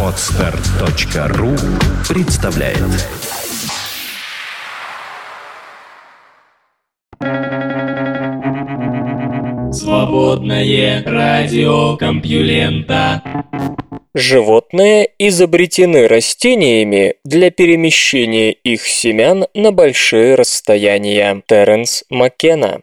Отстар.ру представляет Свободное радио Компьюлента Животные изобретены растениями для перемещения их семян на большие расстояния. Теренс Маккена.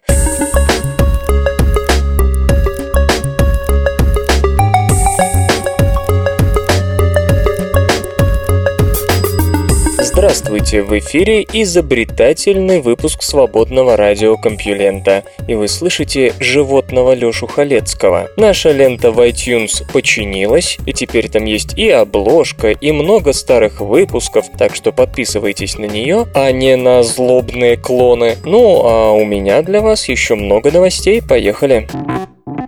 Здравствуйте, в эфире изобретательный выпуск свободного радиокомпьюлента, и вы слышите животного Лёшу Халецкого. Наша лента в iTunes починилась, и теперь там есть и обложка, и много старых выпусков, так что подписывайтесь на нее, а не на злобные клоны. Ну, а у меня для вас еще много новостей, поехали.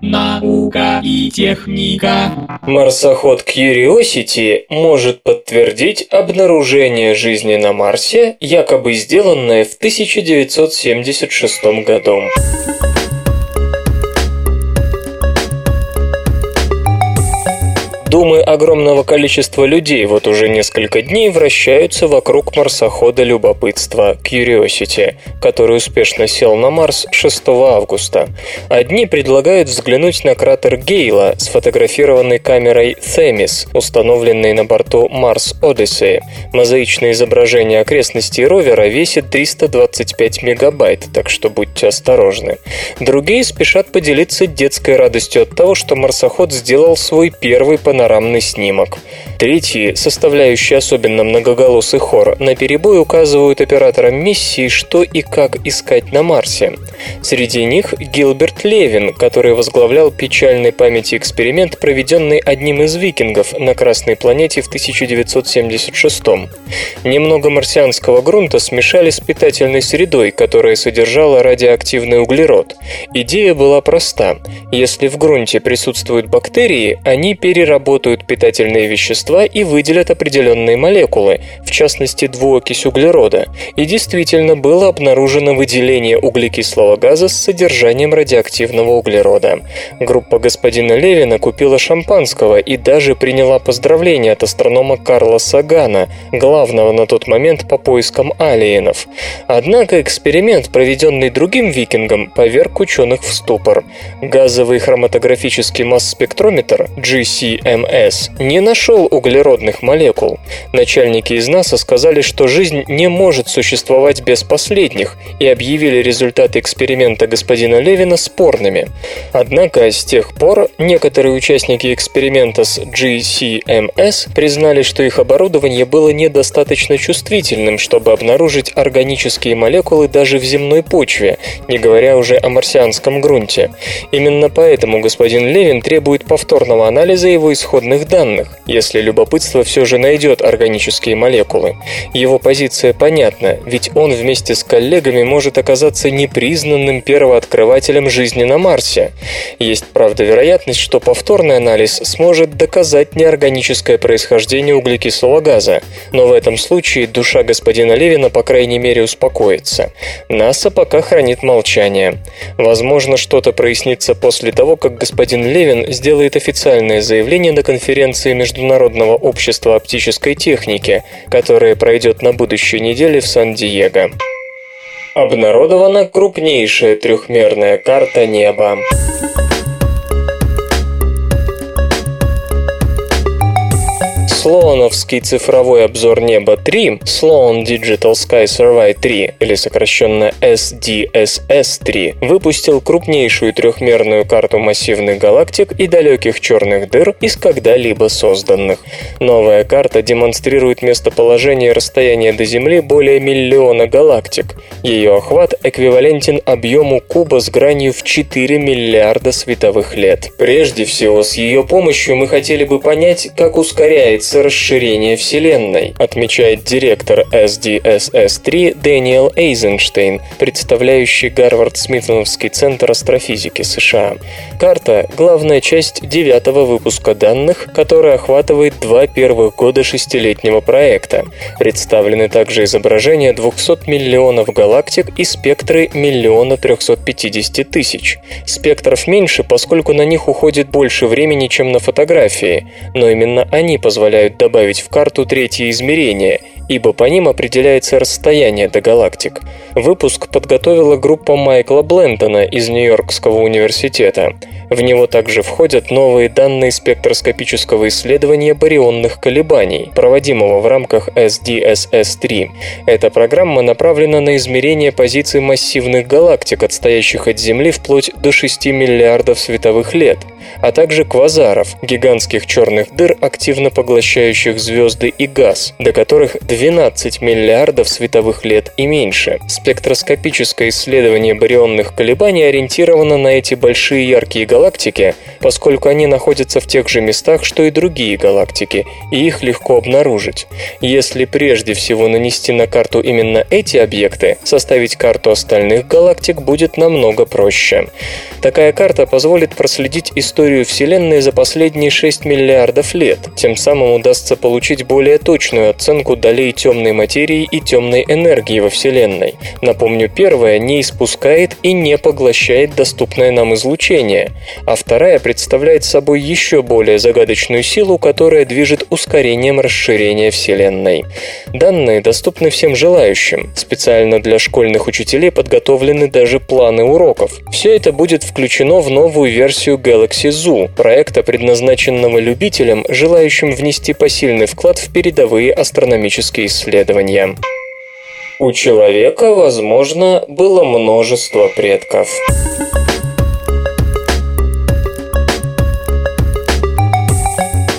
Наука и техника. Марсоход Curiosity может подтвердить обнаружение жизни на Марсе, якобы сделанное в 1976 году. Думы огромного количества людей вот уже несколько дней вращаются вокруг марсохода любопытства Curiosity, который успешно сел на Марс 6 августа. Одни предлагают взглянуть на кратер Гейла, сфотографированный камерой Themis, установленной на борту Mars Odyssey. Мозаичное изображение окрестностей ровера весит 325 мегабайт, так что будьте осторожны. Другие спешат поделиться детской радостью от того, что марсоход сделал свой первый панорамный панорамный снимок. Третьи, составляющие особенно многоголосый хор, на перебой указывают операторам миссии, что и как искать на Марсе. Среди них Гилберт Левин, который возглавлял печальной памяти эксперимент, проведенный одним из викингов на Красной планете в 1976 -м. Немного марсианского грунта смешали с питательной средой, которая содержала радиоактивный углерод. Идея была проста. Если в грунте присутствуют бактерии, они переработают переработают питательные вещества и выделят определенные молекулы, в частности двуокись углерода. И действительно было обнаружено выделение углекислого газа с содержанием радиоактивного углерода. Группа господина Левина купила шампанского и даже приняла поздравления от астронома Карла Сагана, главного на тот момент по поискам алиенов. Однако эксперимент, проведенный другим викингом, поверг ученых в ступор. Газовый хроматографический масс-спектрометр GCMS МС не нашел углеродных молекул. Начальники из НАСА сказали, что жизнь не может существовать без последних и объявили результаты эксперимента господина Левина спорными. Однако с тех пор некоторые участники эксперимента с GCMS признали, что их оборудование было недостаточно чувствительным, чтобы обнаружить органические молекулы даже в земной почве, не говоря уже о марсианском грунте. Именно поэтому господин Левин требует повторного анализа его исходных исходных данных, если любопытство все же найдет органические молекулы. Его позиция понятна, ведь он вместе с коллегами может оказаться непризнанным первооткрывателем жизни на Марсе. Есть, правда, вероятность, что повторный анализ сможет доказать неорганическое происхождение углекислого газа, но в этом случае душа господина Левина, по крайней мере, успокоится. НАСА пока хранит молчание. Возможно, что-то прояснится после того, как господин Левин сделает официальное заявление на конференции Международного общества оптической техники, которая пройдет на будущей неделе в Сан-Диего. Обнародована крупнейшая трехмерная карта неба. Слоановский цифровой обзор неба 3, Sloan Digital Sky Survey 3, или сокращенно SDSS-3, выпустил крупнейшую трехмерную карту массивных галактик и далеких черных дыр из когда-либо созданных. Новая карта демонстрирует местоположение и расстояние до Земли более миллиона галактик. Ее охват эквивалентен объему куба с гранью в 4 миллиарда световых лет. Прежде всего, с ее помощью мы хотели бы понять, как ускоряется ожидается расширение Вселенной, отмечает директор SDSS-3 Дэниел Эйзенштейн, представляющий Гарвард-Смитоновский центр астрофизики США. Карта – главная часть девятого выпуска данных, который охватывает два первых года шестилетнего проекта. Представлены также изображения 200 миллионов галактик и спектры миллиона 350 тысяч. Спектров меньше, поскольку на них уходит больше времени, чем на фотографии, но именно они позволяют добавить в карту третье измерение, ибо по ним определяется расстояние до галактик. Выпуск подготовила группа Майкла Блентона из Нью-Йоркского университета. В него также входят новые данные спектроскопического исследования барионных колебаний, проводимого в рамках SDSS-3. Эта программа направлена на измерение позиций массивных галактик, отстоящих от Земли вплоть до 6 миллиардов световых лет, а также квазаров, гигантских черных дыр, активно поглощающих звезды и газ, до которых 12 миллиардов световых лет и меньше. Спектроскопическое исследование барионных колебаний ориентировано на эти большие яркие галактики, поскольку они находятся в тех же местах, что и другие галактики, и их легко обнаружить. Если прежде всего нанести на карту именно эти объекты, составить карту остальных галактик будет намного проще. Такая карта позволит проследить историю Вселенной за последние 6 миллиардов лет. Тем самым удастся получить более точную оценку долей темной материи и темной энергии во Вселенной. Напомню, первая не испускает и не поглощает доступное нам излучение, а вторая представляет собой еще более загадочную силу, которая движет ускорением расширения Вселенной. Данные доступны всем желающим. Специально для школьных учителей подготовлены даже планы уроков. Все это будет включено в новую версию Galaxy Zoo, проекта, предназначенного любителям, желающим внести посильный вклад в передовые астрономические исследования. У человека, возможно, было множество предков.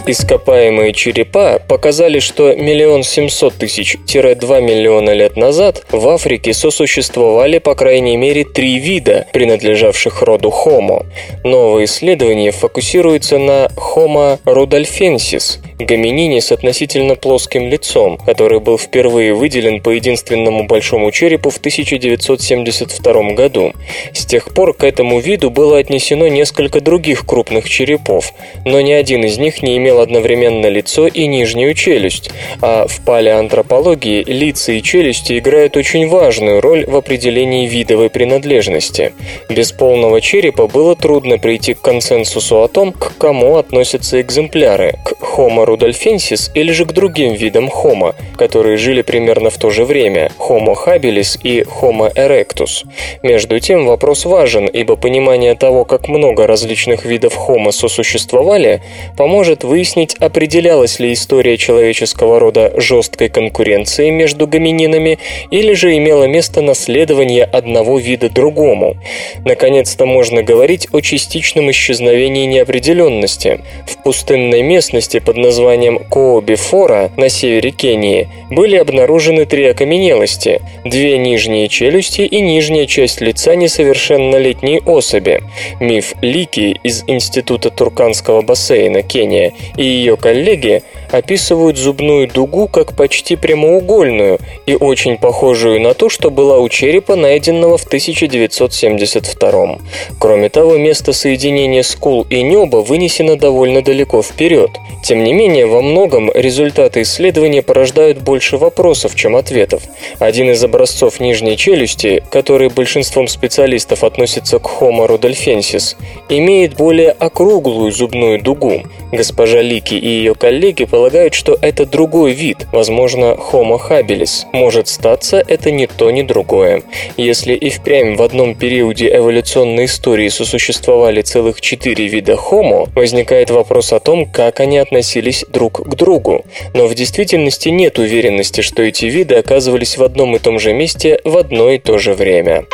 Ископаемые черепа показали, что миллион семьсот тысяч-2 миллиона лет назад в Африке сосуществовали по крайней мере три вида, принадлежавших роду Homo. Новое исследование фокусируется на Homo rudolfensis, гоминине с относительно плоским лицом, который был впервые выделен по единственному большому черепу в 1972 году. С тех пор к этому виду было отнесено несколько других крупных черепов, но ни один из них не имел одновременно лицо и нижнюю челюсть, а в палеоантропологии лица и челюсти играют очень важную роль в определении видовой принадлежности. Без полного черепа было трудно прийти к консенсусу о том, к кому относятся экземпляры – к Homo rudolfensis или же к другим видам Homo, которые жили примерно в то же время – Homo habilis и Homo erectus. Между тем вопрос важен, ибо понимание того, как много различных видов Homo сосуществовали, поможет выяснить, определялась ли история человеческого рода жесткой конкуренцией между гомининами или же имело место наследование одного вида другому. Наконец-то можно говорить о частичном исчезновении неопределенности. В пустынной местности под названием Кообифора на севере Кении были обнаружены три окаменелости – две нижние челюсти и нижняя часть лица несовершеннолетней особи. Миф Лики из Института Турканского бассейна, Кения, и ее коллеги описывают зубную дугу как почти прямоугольную и очень похожую на ту, что была у черепа, найденного в 1972. Кроме того, место соединения скул и неба вынесено довольно далеко вперед. Тем не менее, во многом результаты исследования порождают больше вопросов, чем ответов. Один из образцов нижней челюсти, который большинством специалистов относится к Homo rudolfensis, имеет более округлую зубную дугу. Госпожа Лики и ее коллеги полагают, что это другой вид, возможно, Homo habilis. Может статься, это ни то, ни другое. Если и впрямь в одном периоде эволюционной истории сосуществовали целых четыре вида Homo, возникает вопрос о том, как они относились друг к другу. Но в действительности нет уверенности, что эти виды оказывались в одном и том же месте в одно и то же время.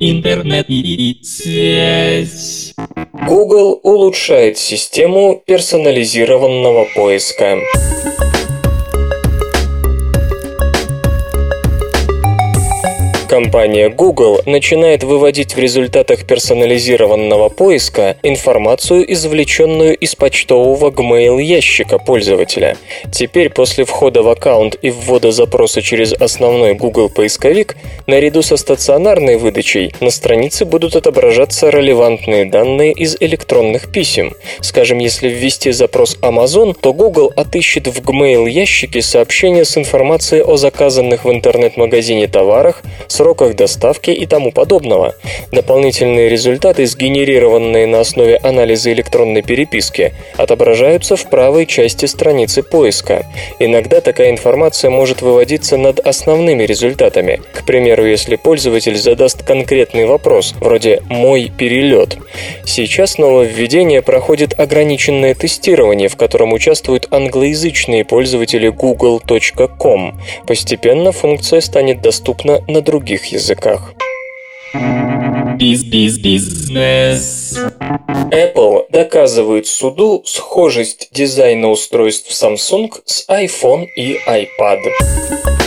Интернет и связь. Google улучшает систему персонализированного поиска. Компания Google начинает выводить в результатах персонализированного поиска информацию, извлеченную из почтового Gmail ящика пользователя. Теперь после входа в аккаунт и ввода запроса через основной Google поисковик, наряду со стационарной выдачей на странице будут отображаться релевантные данные из электронных писем. Скажем, если ввести запрос Amazon, то Google отыщет в Gmail ящике сообщения с информацией о заказанных в интернет-магазине товарах, сроках доставки и тому подобного. Дополнительные результаты, сгенерированные на основе анализа электронной переписки, отображаются в правой части страницы поиска. Иногда такая информация может выводиться над основными результатами. К примеру, если пользователь задаст конкретный вопрос, вроде «мой перелет». Сейчас нововведение проходит ограниченное тестирование, в котором участвуют англоязычные пользователи google.com. Постепенно функция станет доступна на других языках. Биз-биз-бизнес. Apple доказывает суду схожесть дизайна устройств Samsung с iPhone и iPad.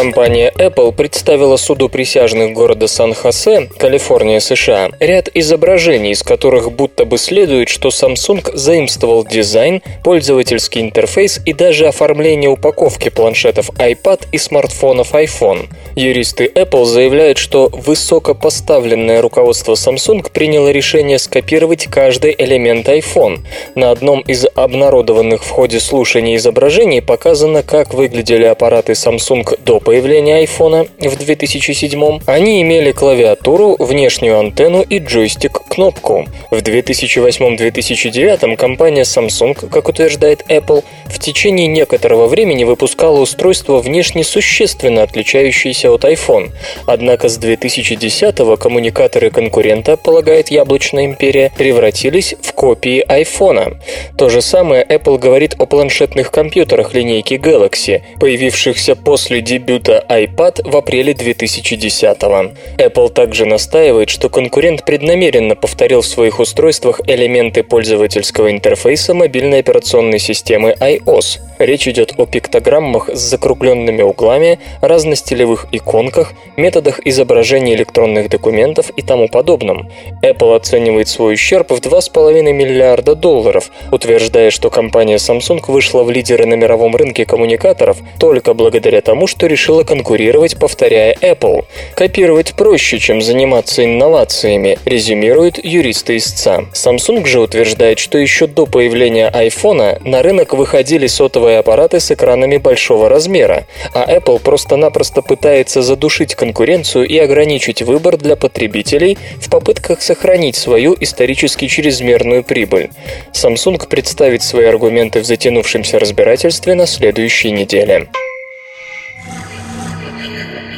Компания Apple представила суду присяжных города Сан-Хосе, Калифорния, США, ряд изображений, из которых будто бы следует, что Samsung заимствовал дизайн, пользовательский интерфейс и даже оформление упаковки планшетов iPad и смартфонов iPhone. Юристы Apple заявляют, что высокопоставленное руководство Samsung приняло решение скопировать каждый элемент iPhone. На одном из обнародованных в ходе слушаний изображений показано, как выглядели аппараты Samsung до появления iPhone в 2007 они имели клавиатуру, внешнюю антенну и джойстик-кнопку. В 2008-2009 компания Samsung, как утверждает Apple, в течение некоторого времени выпускала устройство внешне существенно отличающееся от iPhone. Однако с 2010-го коммуникаторы конкурента, полагает Яблочная империя, превратились в копии iPhone. То же самое Apple говорит о планшетных компьютерах линейки Galaxy, появившихся после дебюта дебюта iPad в апреле 2010-го. Apple также настаивает, что конкурент преднамеренно повторил в своих устройствах элементы пользовательского интерфейса мобильной операционной системы iOS. Речь идет о пиктограммах с закругленными углами, разностилевых иконках, методах изображения электронных документов и тому подобном. Apple оценивает свой ущерб в 2,5 миллиарда долларов, утверждая, что компания Samsung вышла в лидеры на мировом рынке коммуникаторов только благодаря тому, что решила решила конкурировать, повторяя Apple. Копировать проще, чем заниматься инновациями, резюмирует юристы истца. Samsung же утверждает, что еще до появления iPhone на рынок выходили сотовые аппараты с экранами большого размера, а Apple просто-напросто пытается задушить конкуренцию и ограничить выбор для потребителей в попытках сохранить свою исторически чрезмерную прибыль. Samsung представит свои аргументы в затянувшемся разбирательстве на следующей неделе.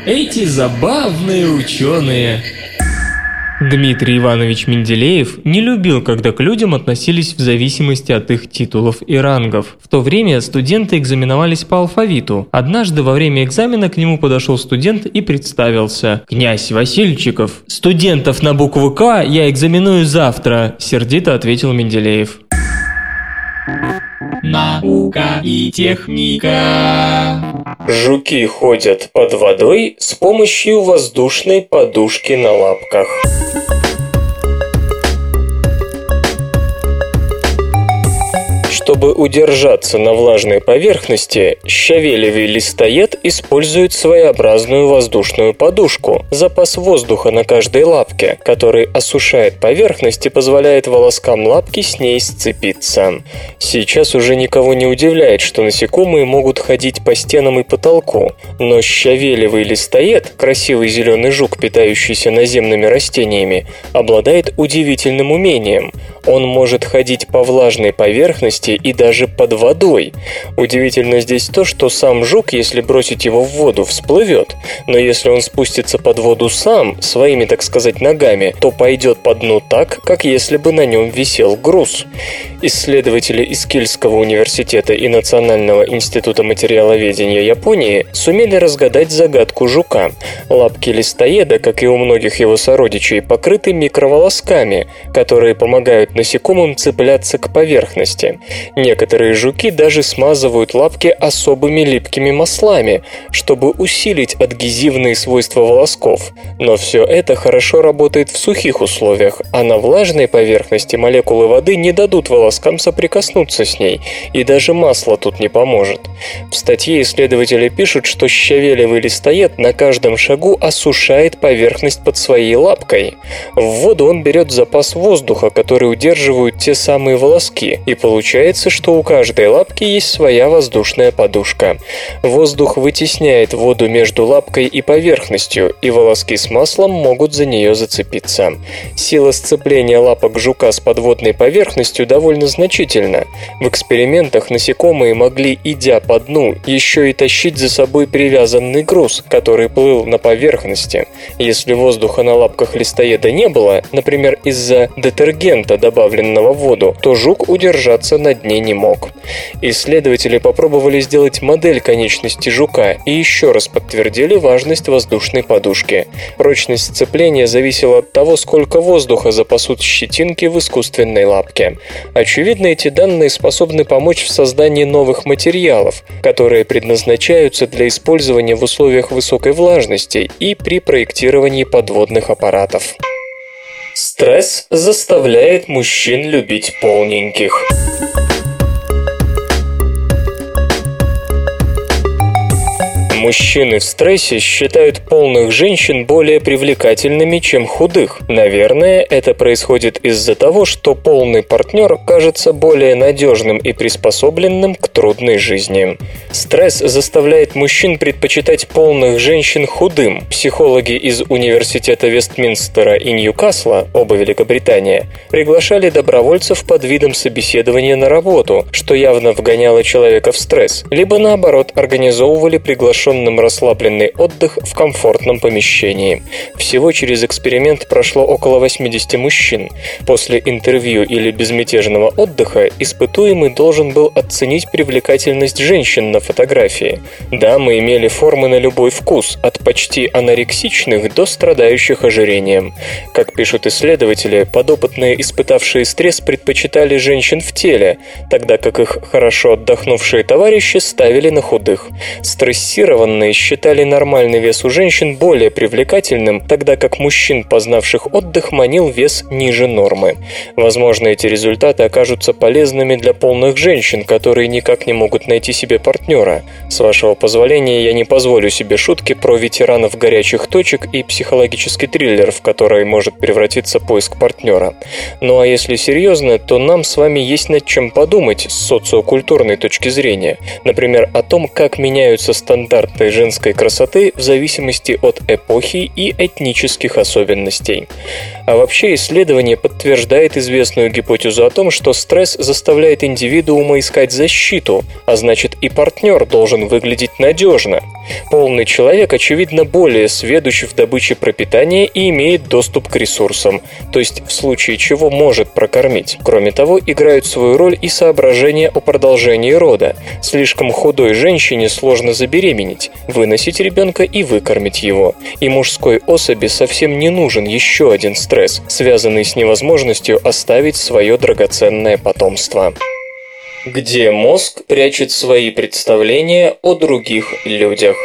Эти забавные ученые. Дмитрий Иванович Менделеев не любил, когда к людям относились в зависимости от их титулов и рангов. В то время студенты экзаменовались по алфавиту. Однажды во время экзамена к нему подошел студент и представился. «Князь Васильчиков, студентов на букву «К» я экзаменую завтра», – сердито ответил Менделеев. Наука и техника. Жуки ходят под водой с помощью воздушной подушки на лапках. Чтобы удержаться на влажной поверхности, щавелевый листоед использует своеобразную воздушную подушку, запас воздуха на каждой лапке, который осушает поверхность и позволяет волоскам лапки с ней сцепиться. Сейчас уже никого не удивляет, что насекомые могут ходить по стенам и потолку, но щавелевый листоед, красивый зеленый жук, питающийся наземными растениями, обладает удивительным умением. Он может ходить по влажной поверхности и даже под водой. Удивительно здесь то, что сам жук, если бросить его в воду, всплывет, но если он спустится под воду сам, своими, так сказать, ногами, то пойдет по дну так, как если бы на нем висел груз. Исследователи из Кильского университета и Национального института материаловедения Японии сумели разгадать загадку жука. Лапки листоеда, как и у многих его сородичей, покрыты микроволосками, которые помогают насекомым цепляться к поверхности. Некоторые жуки даже смазывают лапки особыми липкими маслами, чтобы усилить адгезивные свойства волосков. Но все это хорошо работает в сухих условиях, а на влажной поверхности молекулы воды не дадут волоскам соприкоснуться с ней, и даже масло тут не поможет. В статье исследователи пишут, что щавелевый листоед на каждом шагу осушает поверхность под своей лапкой. В воду он берет запас воздуха, который удерживают те самые волоски, и получается, что у каждой лапки есть своя воздушная подушка. Воздух вытесняет воду между лапкой и поверхностью, и волоски с маслом могут за нее зацепиться. Сила сцепления лапок жука с подводной поверхностью довольно значительна. В экспериментах насекомые могли, идя по дну, еще и тащить за собой привязанный груз, который плыл на поверхности. Если воздуха на лапках листоеда не было, например, из-за детергента, добавленного в воду, то жук удержаться на дне не мог. Исследователи попробовали сделать модель конечности жука и еще раз подтвердили важность воздушной подушки. Прочность сцепления зависела от того, сколько воздуха запасут щетинки в искусственной лапке. Очевидно, эти данные способны помочь в создании новых материалов, которые предназначаются для использования в условиях высокой влажности и при проектировании подводных аппаратов. Стресс заставляет мужчин любить полненьких. Мужчины в стрессе считают полных женщин более привлекательными, чем худых. Наверное, это происходит из-за того, что полный партнер кажется более надежным и приспособленным к трудной жизни. Стресс заставляет мужчин предпочитать полных женщин худым. Психологи из Университета Вестминстера и Ньюкасла, оба Великобритания, приглашали добровольцев под видом собеседования на работу, что явно вгоняло человека в стресс, либо наоборот организовывали приглашенных приглашенным расслабленный отдых в комфортном помещении. Всего через эксперимент прошло около 80 мужчин. После интервью или безмятежного отдыха испытуемый должен был оценить привлекательность женщин на фотографии. Дамы имели формы на любой вкус, от почти анорексичных до страдающих ожирением. Как пишут исследователи, подопытные, испытавшие стресс, предпочитали женщин в теле, тогда как их хорошо отдохнувшие товарищи ставили на худых. Стрессированные Тестированные считали нормальный вес у женщин более привлекательным, тогда как мужчин, познавших отдых, манил вес ниже нормы. Возможно, эти результаты окажутся полезными для полных женщин, которые никак не могут найти себе партнера. С вашего позволения, я не позволю себе шутки про ветеранов горячих точек и психологический триллер, в который может превратиться поиск партнера. Ну а если серьезно, то нам с вами есть над чем подумать с социокультурной точки зрения. Например, о том, как меняются стандарты этой женской красоты в зависимости от эпохи и этнических особенностей. А вообще исследование подтверждает известную гипотезу о том, что стресс заставляет индивидуума искать защиту, а значит и партнер должен выглядеть надежно. Полный человек, очевидно, более сведущ в добыче пропитания и имеет доступ к ресурсам, то есть в случае чего может прокормить. Кроме того, играют свою роль и соображения о продолжении рода. Слишком худой женщине сложно забеременеть, выносить ребенка и выкормить его. И мужской особи совсем не нужен еще один стресс, связанный с невозможностью оставить свое драгоценное потомство где мозг прячет свои представления о других людях.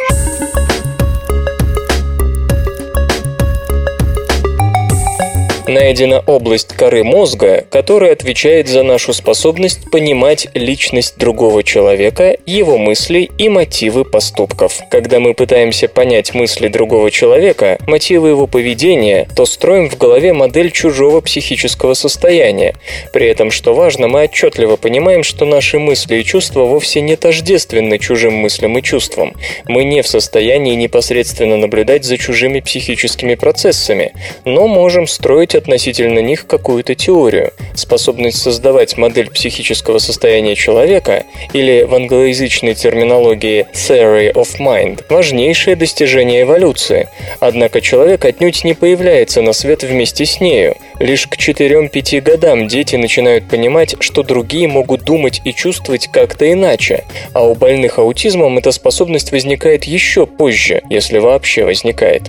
Найдена область коры мозга, которая отвечает за нашу способность понимать личность другого человека, его мысли и мотивы поступков. Когда мы пытаемся понять мысли другого человека, мотивы его поведения, то строим в голове модель чужого психического состояния. При этом, что важно, мы отчетливо понимаем, что наши мысли и чувства вовсе не тождественны чужим мыслям и чувствам. Мы не в состоянии непосредственно наблюдать за чужими психическими процессами, но можем строить относительно них какую-то теорию. Способность создавать модель психического состояния человека, или в англоязычной терминологии theory of mind, важнейшее достижение эволюции. Однако человек отнюдь не появляется на свет вместе с нею. Лишь к 4-5 годам дети начинают понимать, что другие могут думать и чувствовать как-то иначе, а у больных аутизмом эта способность возникает еще позже, если вообще возникает.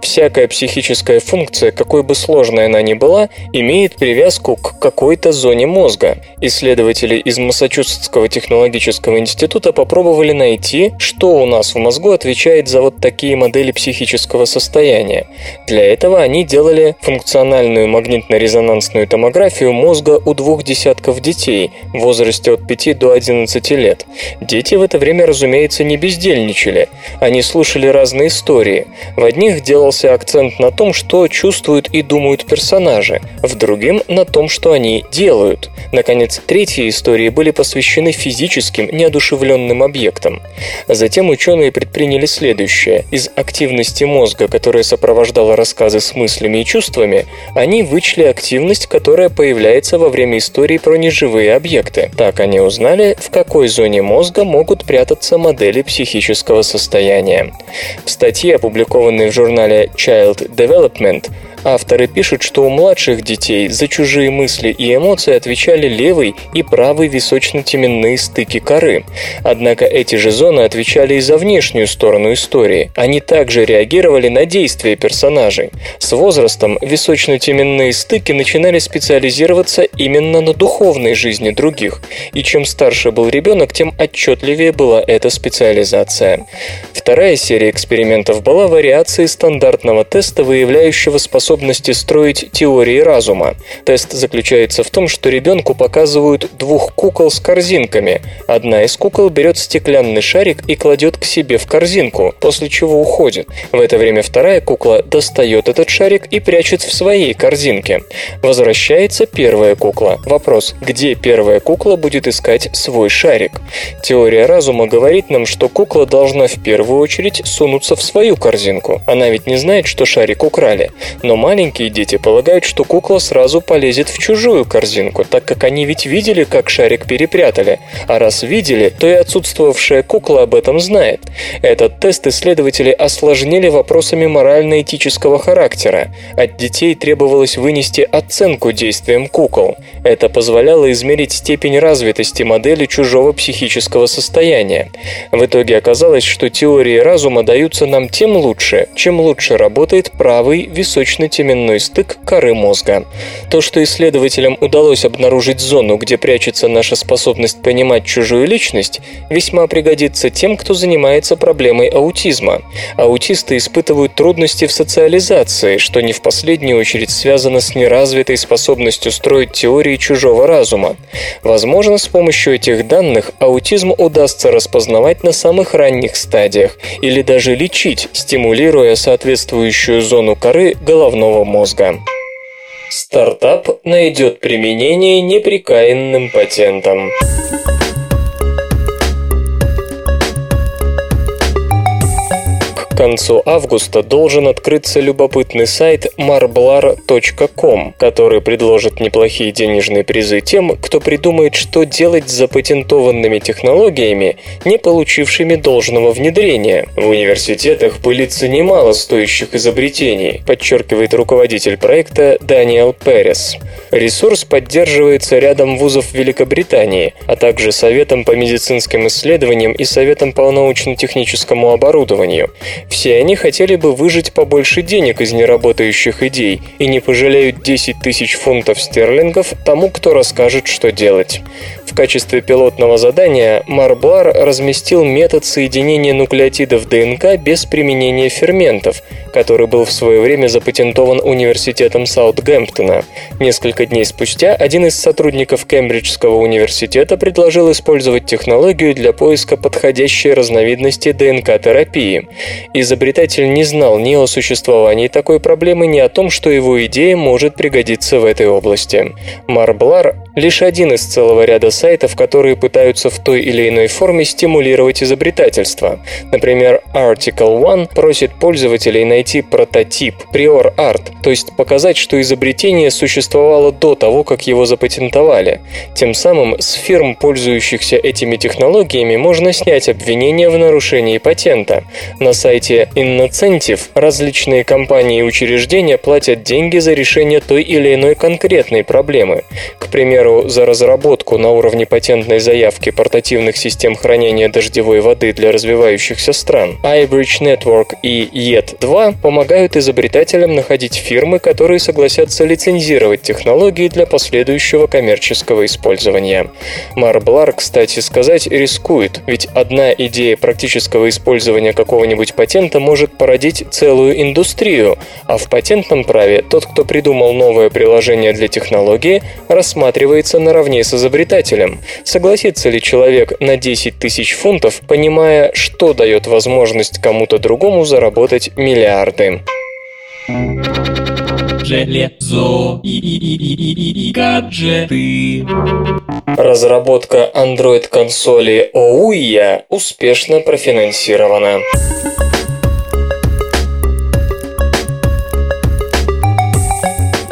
Всякая психическая функция, какой бы сложной она она ни была, имеет привязку к какой-то зоне мозга. Исследователи из Массачусетского технологического института попробовали найти, что у нас в мозгу отвечает за вот такие модели психического состояния. Для этого они делали функциональную магнитно-резонансную томографию мозга у двух десятков детей в возрасте от 5 до 11 лет. Дети в это время, разумеется, не бездельничали. Они слушали разные истории. В одних делался акцент на том, что чувствуют и думают персонажи, в другим – на том, что они делают. Наконец, третьи истории были посвящены физическим, неодушевленным объектам. Затем ученые предприняли следующее. Из активности мозга, которая сопровождала рассказы с мыслями и чувствами, они вычли активность, которая появляется во время истории про неживые объекты. Так они узнали, в какой зоне мозга могут прятаться модели психического состояния. В статье, опубликованной в журнале Child Development, Авторы пишут, что у младших детей за чужие мысли и эмоции отвечали левый и правый височно-теменные стыки коры. Однако эти же зоны отвечали и за внешнюю сторону истории. Они также реагировали на действия персонажей. С возрастом височно-теменные стыки начинали специализироваться именно на духовной жизни других. И чем старше был ребенок, тем отчетливее была эта специализация. Вторая серия экспериментов была вариацией стандартного теста, выявляющего способность способности строить теории разума. Тест заключается в том, что ребенку показывают двух кукол с корзинками. Одна из кукол берет стеклянный шарик и кладет к себе в корзинку, после чего уходит. В это время вторая кукла достает этот шарик и прячет в своей корзинке. Возвращается первая кукла. Вопрос, где первая кукла будет искать свой шарик? Теория разума говорит нам, что кукла должна в первую очередь сунуться в свою корзинку. Она ведь не знает, что шарик украли. Но маленькие дети полагают, что кукла сразу полезет в чужую корзинку, так как они ведь видели, как шарик перепрятали. А раз видели, то и отсутствовавшая кукла об этом знает. Этот тест исследователи осложнили вопросами морально-этического характера. От детей требовалось вынести оценку действиям кукол. Это позволяло измерить степень развитости модели чужого психического состояния. В итоге оказалось, что теории разума даются нам тем лучше, чем лучше работает правый височный теменной стык коры мозга. То, что исследователям удалось обнаружить зону, где прячется наша способность понимать чужую личность, весьма пригодится тем, кто занимается проблемой аутизма. Аутисты испытывают трудности в социализации, что не в последнюю очередь связано с неразвитой способностью строить теории чужого разума. Возможно, с помощью этих данных аутизм удастся распознавать на самых ранних стадиях или даже лечить, стимулируя соответствующую зону коры головного головного мозга. Стартап найдет применение неприкаянным патентам. К концу августа должен открыться любопытный сайт marblar.com, который предложит неплохие денежные призы тем, кто придумает, что делать с запатентованными технологиями, не получившими должного внедрения. В университетах пылится немало стоящих изобретений, подчеркивает руководитель проекта Даниэл Перес. Ресурс поддерживается рядом вузов Великобритании, а также Советом по медицинским исследованиям и Советом по научно-техническому оборудованию. Все они хотели бы выжить побольше денег из неработающих идей и не пожалеют 10 тысяч фунтов стерлингов тому, кто расскажет, что делать. В качестве пилотного задания Марблар разместил метод соединения нуклеотидов ДНК без применения ферментов, который был в свое время запатентован университетом Саутгемптона. Несколько дней спустя один из сотрудников Кембриджского университета предложил использовать технологию для поиска подходящей разновидности ДНК-терапии. Изобретатель не знал ни о существовании такой проблемы, ни о том, что его идея может пригодиться в этой области. Марблар – лишь один из целого ряда сайтов, которые пытаются в той или иной форме стимулировать изобретательство. Например, Article One просит пользователей найти прототип Prior Art, то есть показать, что изобретение существовало до того, как его запатентовали. Тем самым с фирм, пользующихся этими технологиями, можно снять обвинения в нарушении патента. На сайте Innocentive различные компании и учреждения платят деньги за решение той или иной конкретной проблемы. К примеру, примеру, за разработку на уровне патентной заявки портативных систем хранения дождевой воды для развивающихся стран, iBridge Network и YET2 помогают изобретателям находить фирмы, которые согласятся лицензировать технологии для последующего коммерческого использования. Марблар, кстати сказать, рискует, ведь одна идея практического использования какого-нибудь патента может породить целую индустрию, а в патентном праве тот, кто придумал новое приложение для технологии, рассматривается наравне с изобретателем. Согласится ли человек на 10 тысяч фунтов, понимая, что дает возможность кому-то другому заработать миллиарды? Железо и, и, и, и гаджеты. Разработка Android-консоли OUYA успешно профинансирована.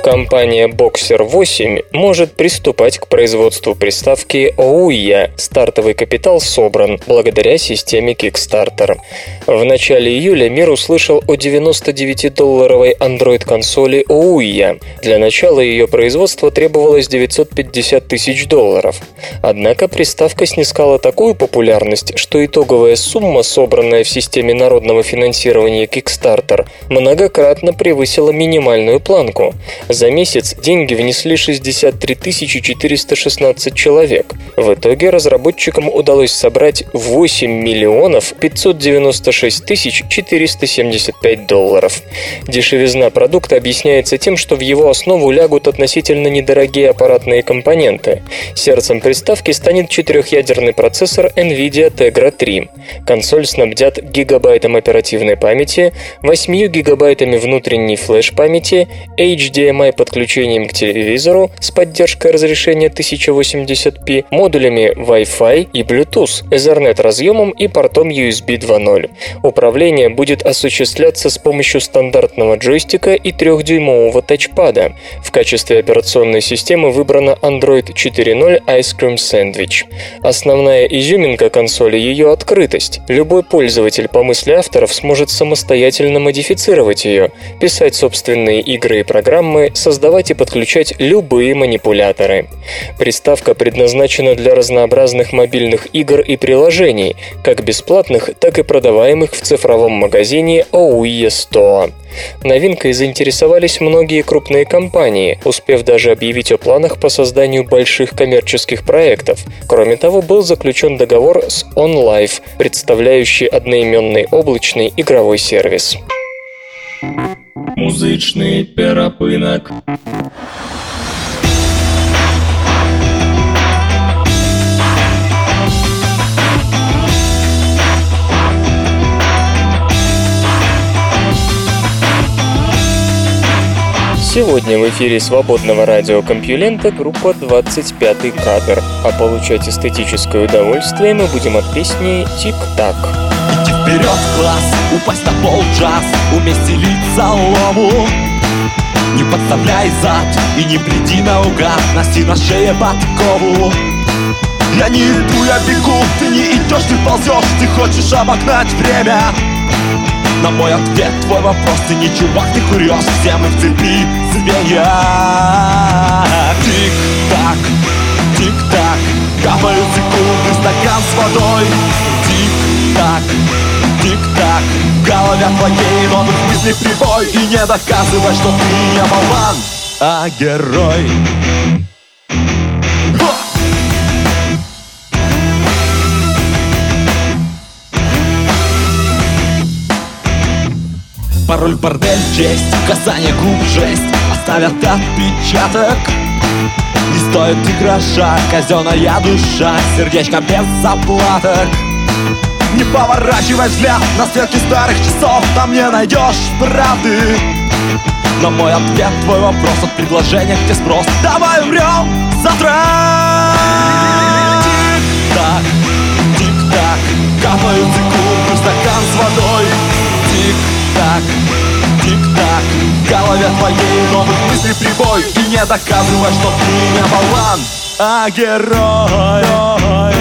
Компания Boxer 8 может приступать к производству приставки OUYA. Стартовый капитал собран благодаря системе Kickstarter. В начале июля мир услышал о 99-долларовой Android-консоли OUYA. Для начала ее производства требовалось 950 тысяч долларов. Однако приставка снискала такую популярность, что итоговая сумма, собранная в системе народного финансирования Kickstarter, многократно превысила минимальную планку. За месяц деньги внесли 63 416 человек. В итоге разработчикам удалось собрать 8 миллионов 596 тысяч 475 долларов. Дешевизна продукта объясняется тем, что в его основу лягут относительно недорогие аппаратные компоненты. Сердцем приставки станет четырехъядерный процессор NVIDIA Tegra 3. Консоль снабдят гигабайтом оперативной памяти, 8 гигабайтами внутренней флеш-памяти, HDMI HDMI подключением к телевизору с поддержкой разрешения 1080p, модулями Wi-Fi и Bluetooth, Ethernet разъемом и портом USB 2.0. Управление будет осуществляться с помощью стандартного джойстика и 3-дюймового тачпада. В качестве операционной системы выбрана Android 4.0 Ice Cream Sandwich. Основная изюминка консоли – ее открытость. Любой пользователь, по мысли авторов, сможет самостоятельно модифицировать ее, писать собственные игры и программы, создавать и подключать любые манипуляторы. Приставка предназначена для разнообразных мобильных игр и приложений, как бесплатных, так и продаваемых в цифровом магазине OUE Store. Новинкой заинтересовались многие крупные компании, успев даже объявить о планах по созданию больших коммерческих проектов. Кроме того, был заключен договор с OnLive, представляющий одноименный облачный игровой сервис. Музычный перапынак. Сегодня в эфире свободного радиокомпьюлента группа 25 кадр, а получать эстетическое удовольствие мы будем от песни «Тик-так». Вперед в класс, упасть на пол джаз, уметь стелить солому. Не подставляй зад и не приди наугад, носи на шее подкову. Я не иду, я бегу, ты не идешь, ты ползешь, ты хочешь обогнать время. На мой ответ твой вопрос Ты не чувак, ты курьез Все мы в цепи звенья Тик-так, тик-так Капают секунды, стакан с водой Тик-так, тик-так В голове твоей новых мыслей прибой И не доказывай, что ты не болван, а герой. Пароль, бордель, честь, касание губ, жесть Оставят отпечаток. Не стоит и гроша, казенная душа Сердечко без заплаток Не поворачивай взгляд на стрелки старых часов Там не найдешь правды. Но мой ответ, твой вопрос от предложения, где спрос. Давай умрем завтра. Тик-так, тик-так Капают секунды, стакан с водой. Тик-так, тик-так В голове твоей новых мыслей прибой. И не доказывай, что ты не болван, а герой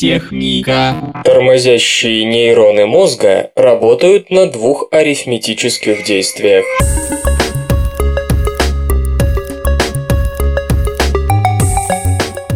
техника. Тормозящие нейроны мозга работают на двух арифметических действиях.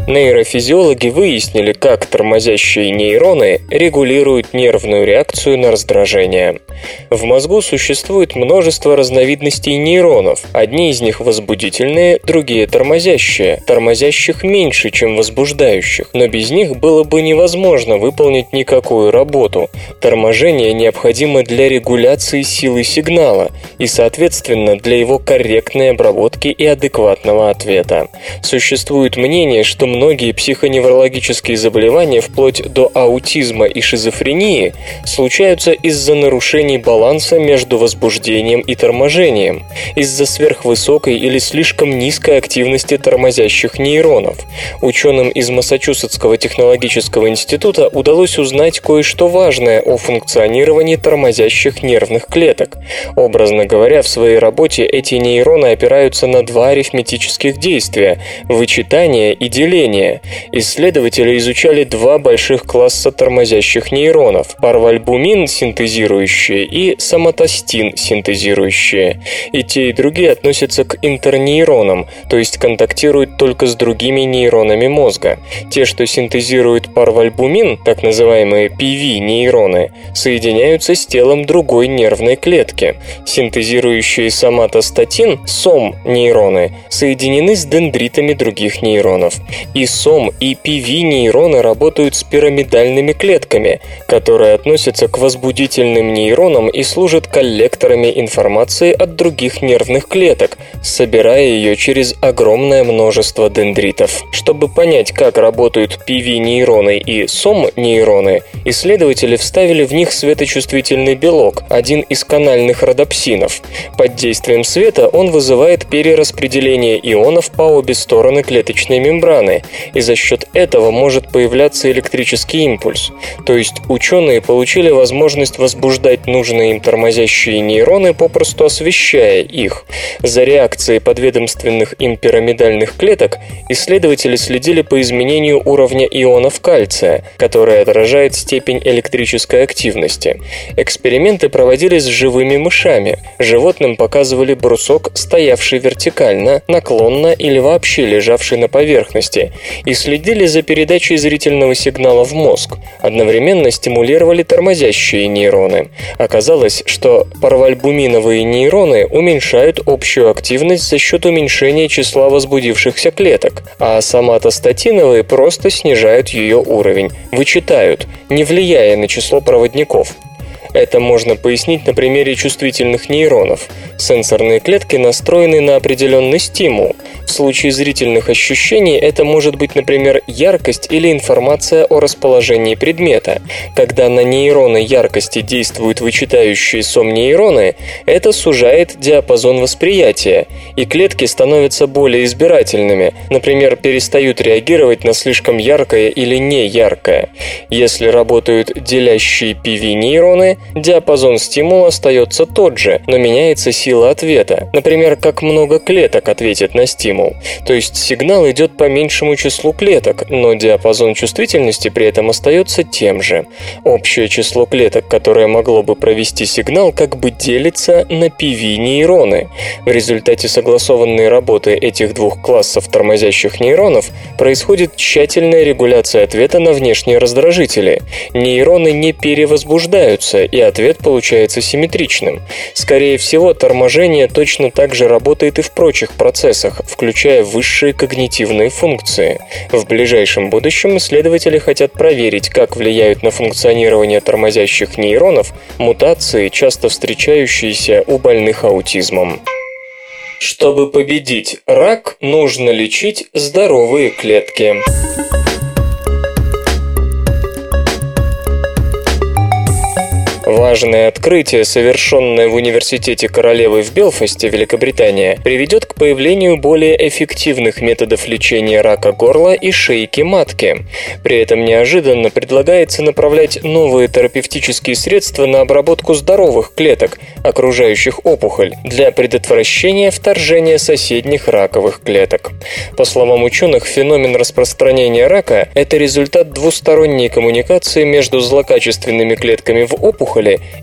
Нейрофизиологи выяснили, как тормозящие нейроны регулируют нервную реакцию на раздражение. В мозгу существует множество разновидностей нейронов. Одни из них возбудительные, другие тормозящие. Тормозящих меньше, чем возбуждающих, но без них было бы невозможно выполнить никакую работу. Торможение необходимо для регуляции силы сигнала и, соответственно, для его корректной обработки и адекватного ответа. Существует мнение, что многие психоневрологические заболевания, вплоть до аутизма и шизофрении, случаются из-за нарушений баланса между возбуждением и торможением, из-за сверхвысокой или слишком низкой активности тормозящих нейронов. Ученым из Массачусетского технологического института удалось узнать кое-что важное о функционировании тормозящих нервных клеток. Образно говоря, в своей работе эти нейроны опираются на два арифметических действия – вычитание и деление, мышления. Исследователи изучали два больших класса тормозящих нейронов – парвальбумин синтезирующие и самотостин синтезирующие. И те, и другие относятся к интернейронам, то есть контактируют только с другими нейронами мозга. Те, что синтезируют парвальбумин, так называемые PV-нейроны, соединяются с телом другой нервной клетки. Синтезирующие самотостатин, СОМ-нейроны, соединены с дендритами других нейронов. И СОМ, и PV-нейроны работают с пирамидальными клетками, которые относятся к возбудительным нейронам и служат коллекторами информации от других нервных клеток, собирая ее через огромное множество дендритов. Чтобы понять, как работают PV-нейроны и СОМ-нейроны, исследователи вставили в них светочувствительный белок, один из канальных родопсинов. Под действием света он вызывает перераспределение ионов по обе стороны клеточной мембраны, и за счет этого может появляться электрический импульс. То есть ученые получили возможность возбуждать нужные им тормозящие нейроны, попросту освещая их. За реакцией подведомственных им пирамидальных клеток исследователи следили по изменению уровня ионов кальция, который отражает степень электрической активности. Эксперименты проводились с живыми мышами. Животным показывали брусок, стоявший вертикально, наклонно или вообще лежавший на поверхности, и следили за передачей зрительного сигнала в мозг. Одновременно стимулировали тормозящие нейроны. Оказалось, что парвальбуминовые нейроны уменьшают общую активность за счет уменьшения числа возбудившихся клеток, а соматостатиновые просто снижают ее уровень, вычитают, не влияя на число проводников. Это можно пояснить на примере чувствительных нейронов. Сенсорные клетки настроены на определенный стимул. В случае зрительных ощущений это может быть, например, яркость или информация о расположении предмета. Когда на нейроны яркости действуют вычитающие сомнейроны, это сужает диапазон восприятия, и клетки становятся более избирательными, например, перестают реагировать на слишком яркое или неяркое. Если работают делящие PV-нейроны, диапазон стимула остается тот же, но меняется сила ответа. Например, как много клеток ответит на стимул. То есть сигнал идет по меньшему числу клеток, но диапазон чувствительности при этом остается тем же. Общее число клеток, которое могло бы провести сигнал, как бы делится на PV-нейроны. В результате согласованной работы этих двух классов тормозящих нейронов происходит тщательная регуляция ответа на внешние раздражители. Нейроны не перевозбуждаются, и ответ получается симметричным. Скорее всего, торможение точно так же работает и в прочих процессах, включая высшие когнитивные функции. В ближайшем будущем исследователи хотят проверить, как влияют на функционирование тормозящих нейронов мутации, часто встречающиеся у больных аутизмом. Чтобы победить рак, нужно лечить здоровые клетки. Важное открытие, совершенное в Университете Королевы в Белфасте, Великобритания, приведет к появлению более эффективных методов лечения рака горла и шейки матки. При этом неожиданно предлагается направлять новые терапевтические средства на обработку здоровых клеток, окружающих опухоль, для предотвращения вторжения соседних раковых клеток. По словам ученых, феномен распространения рака – это результат двусторонней коммуникации между злокачественными клетками в опухоли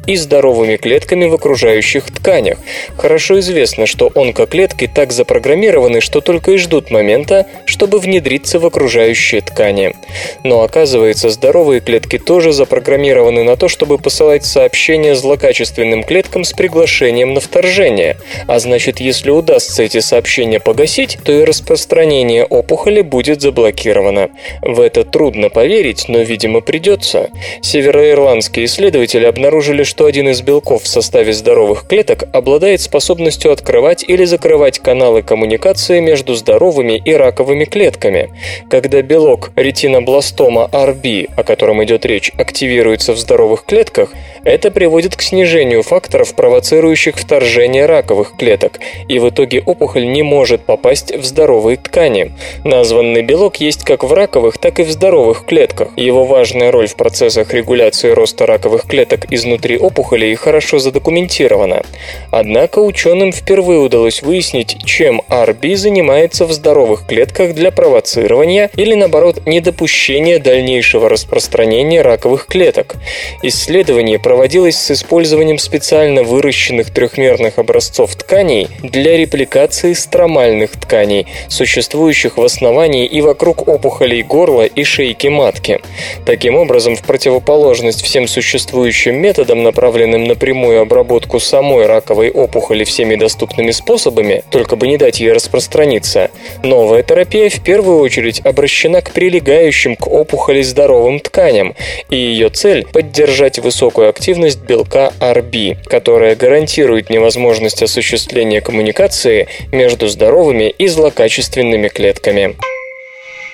и здоровыми клетками в окружающих тканях. Хорошо известно, что онкоклетки так запрограммированы, что только и ждут момента, чтобы внедриться в окружающие ткани. Но оказывается, здоровые клетки тоже запрограммированы на то, чтобы посылать сообщения злокачественным клеткам с приглашением на вторжение. А значит, если удастся эти сообщения погасить, то и распространение опухоли будет заблокировано. В это трудно поверить, но, видимо, придется. Североирландские исследователи обнаружили, что один из белков в составе здоровых клеток обладает способностью открывать или закрывать каналы коммуникации между здоровыми и раковыми клетками. Когда белок ретинобластома RB, о котором идет речь, активируется в здоровых клетках, это приводит к снижению факторов, провоцирующих вторжение раковых клеток, и в итоге опухоль не может попасть в здоровые ткани. Названный белок есть как в раковых, так и в здоровых клетках. Его важная роль в процессах регуляции роста раковых клеток изнутри опухолей хорошо задокументирована. Однако ученым впервые удалось выяснить, чем RB занимается в здоровых клетках для провоцирования или, наоборот, недопущения дальнейшего распространения раковых клеток. Исследование проводилось с использованием специально выращенных трехмерных образцов тканей для репликации стромальных тканей, существующих в основании и вокруг опухолей горла и шейки матки. Таким образом, в противоположность всем существующим методам, направленным на прямую обработку самой раковой опухоли всеми доступными способами, только бы не дать ей распространиться, новая терапия в первую очередь обращена к прилегающим к опухоли здоровым тканям, и ее цель – поддержать высокую активность белка RB, которая гарантирует невозможность осуществления коммуникации между здоровыми и злокачественными клетками.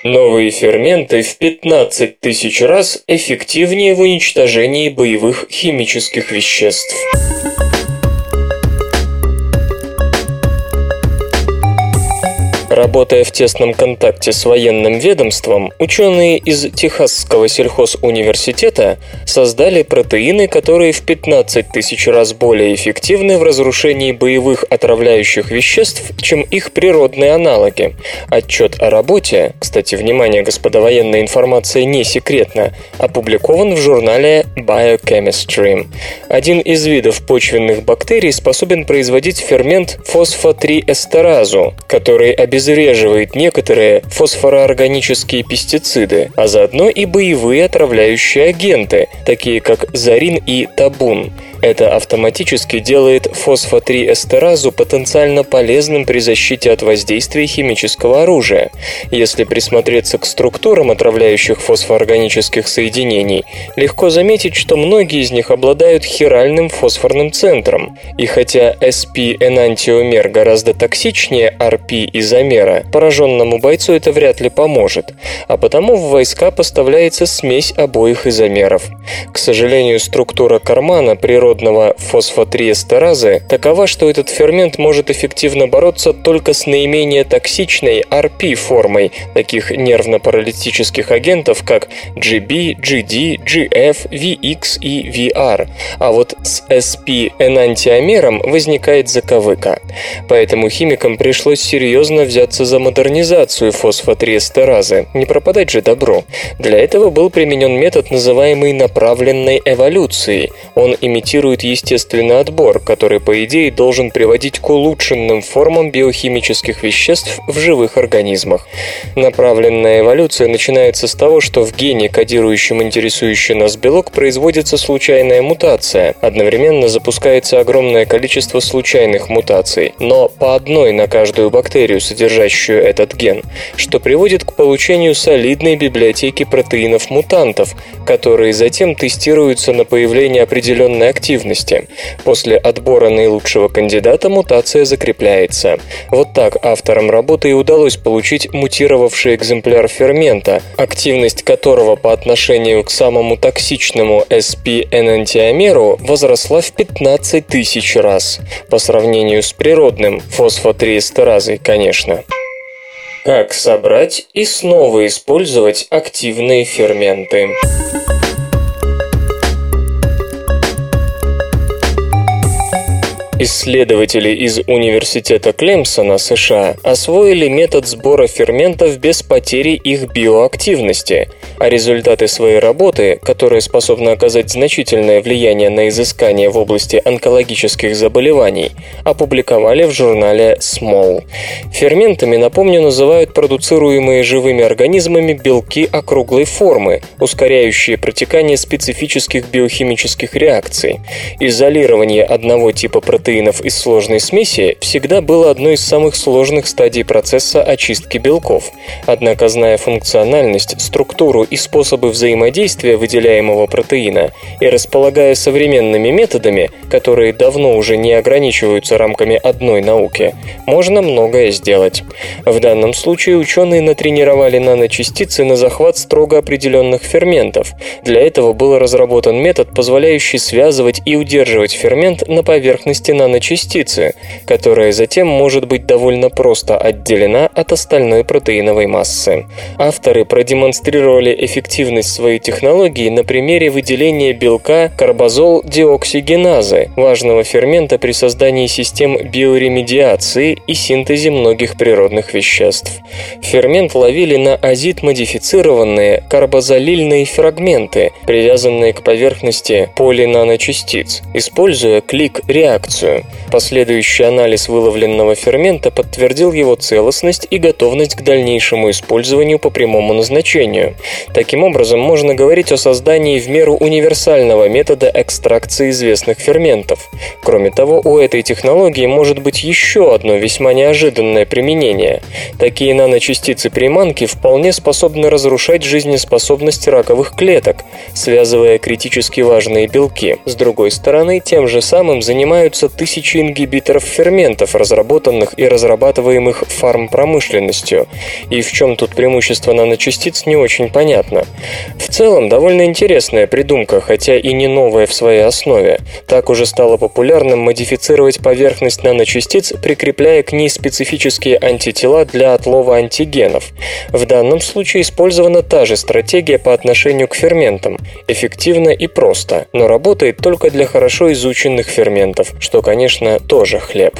Новые ферменты в 15 тысяч раз эффективнее в уничтожении боевых химических веществ. Работая в тесном контакте с военным ведомством, ученые из Техасского сельхозуниверситета создали протеины, которые в 15 тысяч раз более эффективны в разрушении боевых отравляющих веществ, чем их природные аналоги. Отчет о работе, кстати, внимание, господа, военная информация не секретна, опубликован в журнале Biochemistry. Один из видов почвенных бактерий способен производить фермент фосфо-3-эстеразу, который обязательно обезвреживает некоторые фосфороорганические пестициды, а заодно и боевые отравляющие агенты, такие как зарин и табун. Это автоматически делает фосфо-3-эстеразу потенциально полезным при защите от воздействия химического оружия. Если присмотреться к структурам отравляющих фосфоорганических соединений, легко заметить, что многие из них обладают хиральным фосфорным центром. И хотя SP-энантиомер гораздо токсичнее RP-изомера, пораженному бойцу это вряд ли поможет, а потому в войска поставляется смесь обоих изомеров. К сожалению, структура кармана природы природного фосфотриэстеразы такова, что этот фермент может эффективно бороться только с наименее токсичной RP-формой таких нервно-паралитических агентов, как GB, GD, GF, VX и VR. А вот с SP-энантиомером возникает заковыка. Поэтому химикам пришлось серьезно взяться за модернизацию фосфотриэстеразы. Не пропадать же добро. Для этого был применен метод, называемый направленной эволюцией. Он имитирует имитирует естественный отбор, который, по идее, должен приводить к улучшенным формам биохимических веществ в живых организмах. Направленная эволюция начинается с того, что в гене, кодирующем интересующий нас белок, производится случайная мутация. Одновременно запускается огромное количество случайных мутаций, но по одной на каждую бактерию, содержащую этот ген, что приводит к получению солидной библиотеки протеинов-мутантов, которые затем тестируются на появление определенной активности активности. После отбора наилучшего кандидата мутация закрепляется. Вот так авторам работы и удалось получить мутировавший экземпляр фермента, активность которого по отношению к самому токсичному SP-энантиомеру возросла в 15 тысяч раз, по сравнению с природным фосфотриэстеразой, конечно. Как собрать и снова использовать активные ферменты? Исследователи из Университета Клемсона, США, освоили метод сбора ферментов без потери их биоактивности, а результаты своей работы, которая способна оказать значительное влияние на изыскание в области онкологических заболеваний, опубликовали в журнале Small. Ферментами, напомню, называют продуцируемые живыми организмами белки округлой формы, ускоряющие протекание специфических биохимических реакций. Изолирование одного типа протеина протеинов из сложной смеси всегда было одной из самых сложных стадий процесса очистки белков. Однако, зная функциональность, структуру и способы взаимодействия выделяемого протеина и располагая современными методами, которые давно уже не ограничиваются рамками одной науки, можно многое сделать. В данном случае ученые натренировали наночастицы на захват строго определенных ферментов. Для этого был разработан метод, позволяющий связывать и удерживать фермент на поверхности наночастицы, которая затем может быть довольно просто отделена от остальной протеиновой массы. Авторы продемонстрировали эффективность своей технологии на примере выделения белка карбазол-диоксигеназы, важного фермента при создании систем биоремедиации и синтезе многих природных веществ. Фермент ловили на азид-модифицированные карбозолильные фрагменты, привязанные к поверхности полинаночастиц, используя клик-реакцию реакцию. Последующий анализ выловленного фермента подтвердил его целостность и готовность к дальнейшему использованию по прямому назначению. Таким образом, можно говорить о создании в меру универсального метода экстракции известных ферментов. Кроме того, у этой технологии может быть еще одно весьма неожиданное применение. Такие наночастицы-приманки вполне способны разрушать жизнеспособность раковых клеток, связывая критически важные белки. С другой стороны, тем же самым занимаются тысячи ингибиторов ферментов, разработанных и разрабатываемых фармпромышленностью. И в чем тут преимущество наночастиц, не очень понятно. В целом, довольно интересная придумка, хотя и не новая в своей основе. Так уже стало популярным модифицировать поверхность наночастиц, прикрепляя к ней специфические антитела для отлова антигенов. В данном случае использована та же стратегия по отношению к ферментам. Эффективно и просто, но работает только для хорошо изученных ферментов, что, конечно, тоже хлеб.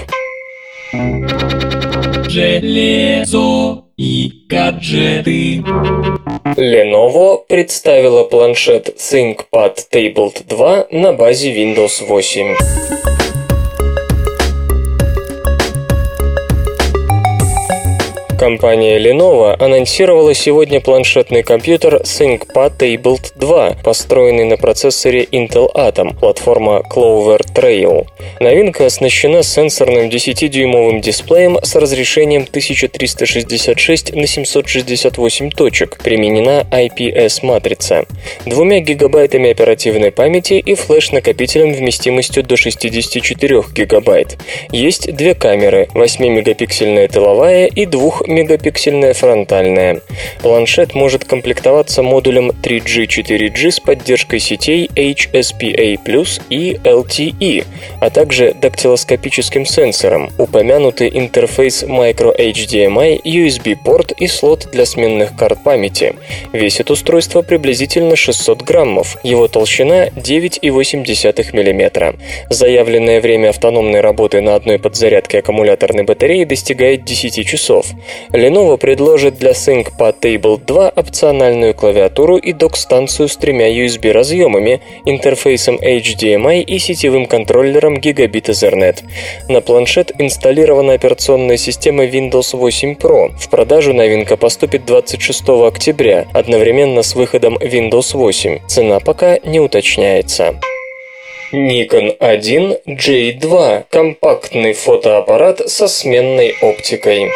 Железо и гаджеты. Lenovo представила планшет ThinkPad Tablet 2 на базе Windows 8. Компания Lenovo анонсировала сегодня планшетный компьютер ThinkPad Tablet 2, построенный на процессоре Intel Atom, платформа Clover Trail. Новинка оснащена сенсорным 10-дюймовым дисплеем с разрешением 1366 на 768 точек, применена IPS-матрица, 2 гигабайтами оперативной памяти и флеш-накопителем вместимостью до 64 гигабайт. Есть две камеры, 8-мегапиксельная тыловая и 2 мегапиксельная фронтальная. Планшет может комплектоваться модулем 3G 4G с поддержкой сетей HSPA+, и LTE, а также дактилоскопическим сенсором, упомянутый интерфейс micro-HDMI, USB-порт и слот для сменных карт памяти. Весит устройство приблизительно 600 граммов, его толщина 9,8 мм. Заявленное время автономной работы на одной подзарядке аккумуляторной батареи достигает 10 часов. Lenovo предложит для ThinkPad Table 2 опциональную клавиатуру и док-станцию с тремя USB-разъемами, интерфейсом HDMI и сетевым контроллером Gigabit Ethernet. На планшет инсталлирована операционная система Windows 8 Pro. В продажу новинка поступит 26 октября, одновременно с выходом Windows 8. Цена пока не уточняется. Nikon 1 J2 – компактный фотоаппарат со сменной оптикой.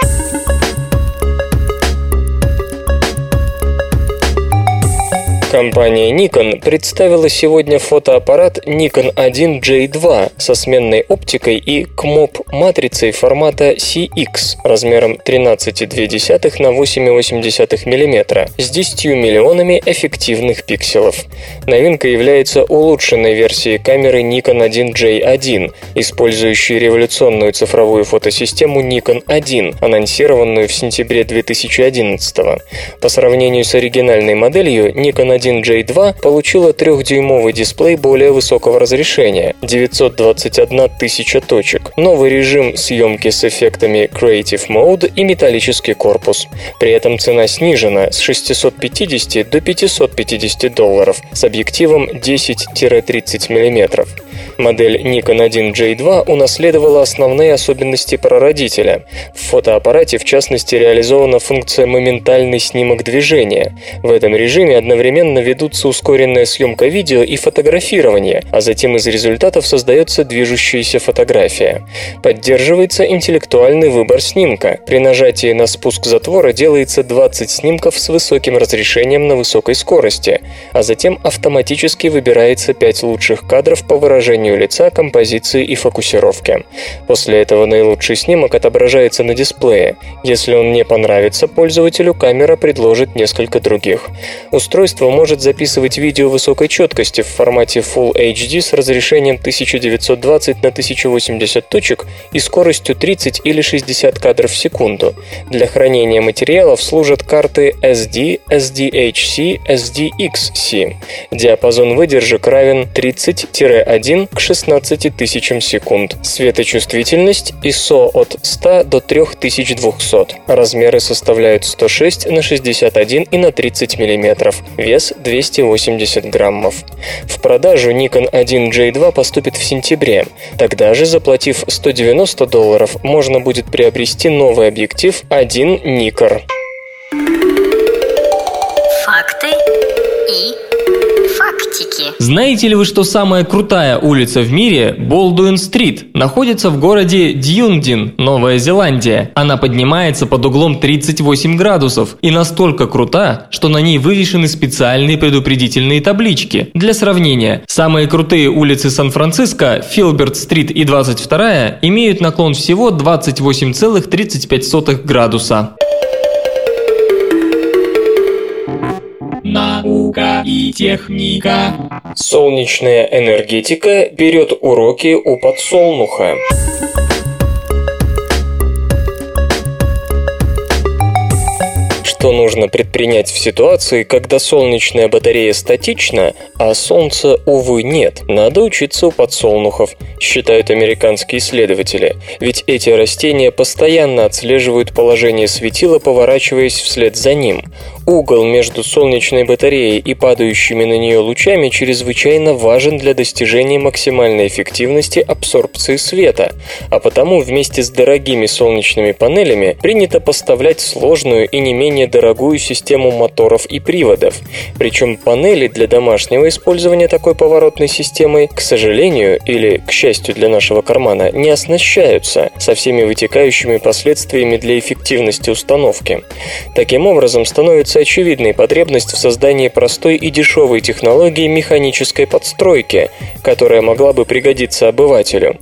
Компания Nikon представила сегодня фотоаппарат Nikon 1J2 со сменной оптикой и КМОП-матрицей формата CX размером 13,2 на 8,8 мм с 10 миллионами эффективных пикселов. Новинка является улучшенной версией камеры Nikon 1J1, использующей революционную цифровую фотосистему Nikon 1, анонсированную в сентябре 2011 По сравнению с оригинальной моделью, Nikon 1J2 получила 3-дюймовый дисплей более высокого разрешения – 921 тысяча точек, новый режим съемки с эффектами Creative Mode и металлический корпус. При этом цена снижена с 650 до 550 долларов с объективом 10-30 мм. Модель Nikon 1J2 унаследовала основные особенности прародителя. В фотоаппарате, в частности, реализована функция «моментальный снимок движения». В этом режиме одновременно ведутся ускоренная съемка видео и фотографирование, а затем из результатов создается движущаяся фотография. Поддерживается интеллектуальный выбор снимка. При нажатии на спуск затвора делается 20 снимков с высоким разрешением на высокой скорости, а затем автоматически выбирается 5 лучших кадров по выражению лица, композиции и фокусировки. После этого наилучший снимок отображается на дисплее. Если он не понравится пользователю, камера предложит несколько других. Устройство может записывать видео высокой четкости в формате Full HD с разрешением 1920 на 1080 точек и скоростью 30 или 60 кадров в секунду. Для хранения материалов служат карты SD, SDHC, SDXC. Диапазон выдержек равен 30-1 к 16 тысячам секунд. Светочувствительность ISO от 100 до 3200. Размеры составляют 106 на 61 и на 30 мм. Вес 280 граммов. В продажу Nikon 1J2 поступит в сентябре. Тогда же, заплатив 190 долларов, можно будет приобрести новый объектив 1 Nikkor. Знаете ли вы, что самая крутая улица в мире, Болдуин-стрит, находится в городе Дьюндин, Новая Зеландия? Она поднимается под углом 38 градусов и настолько крута, что на ней вывешены специальные предупредительные таблички. Для сравнения, самые крутые улицы Сан-Франциско, Филберт-стрит и 22 имеют наклон всего 28,35 градуса. Наука и техника. Солнечная энергетика берет уроки у подсолнуха. Что нужно предпринять в ситуации, когда солнечная батарея статична, а солнца, увы, нет? Надо учиться у подсолнухов, считают американские исследователи. Ведь эти растения постоянно отслеживают положение светила, поворачиваясь вслед за ним. Угол между солнечной батареей и падающими на нее лучами чрезвычайно важен для достижения максимальной эффективности абсорбции света, а потому вместе с дорогими солнечными панелями принято поставлять сложную и не менее дорогую систему моторов и приводов. Причем панели для домашнего использования такой поворотной системой, к сожалению или к счастью для нашего кармана, не оснащаются со всеми вытекающими последствиями для эффективности установки. Таким образом, становится очевидной потребность в создании простой и дешевой технологии механической подстройки, которая могла бы пригодиться обывателю.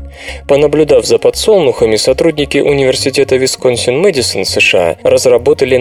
Понаблюдав за подсолнухами, сотрудники Университета Висконсин-Мэдисон США разработали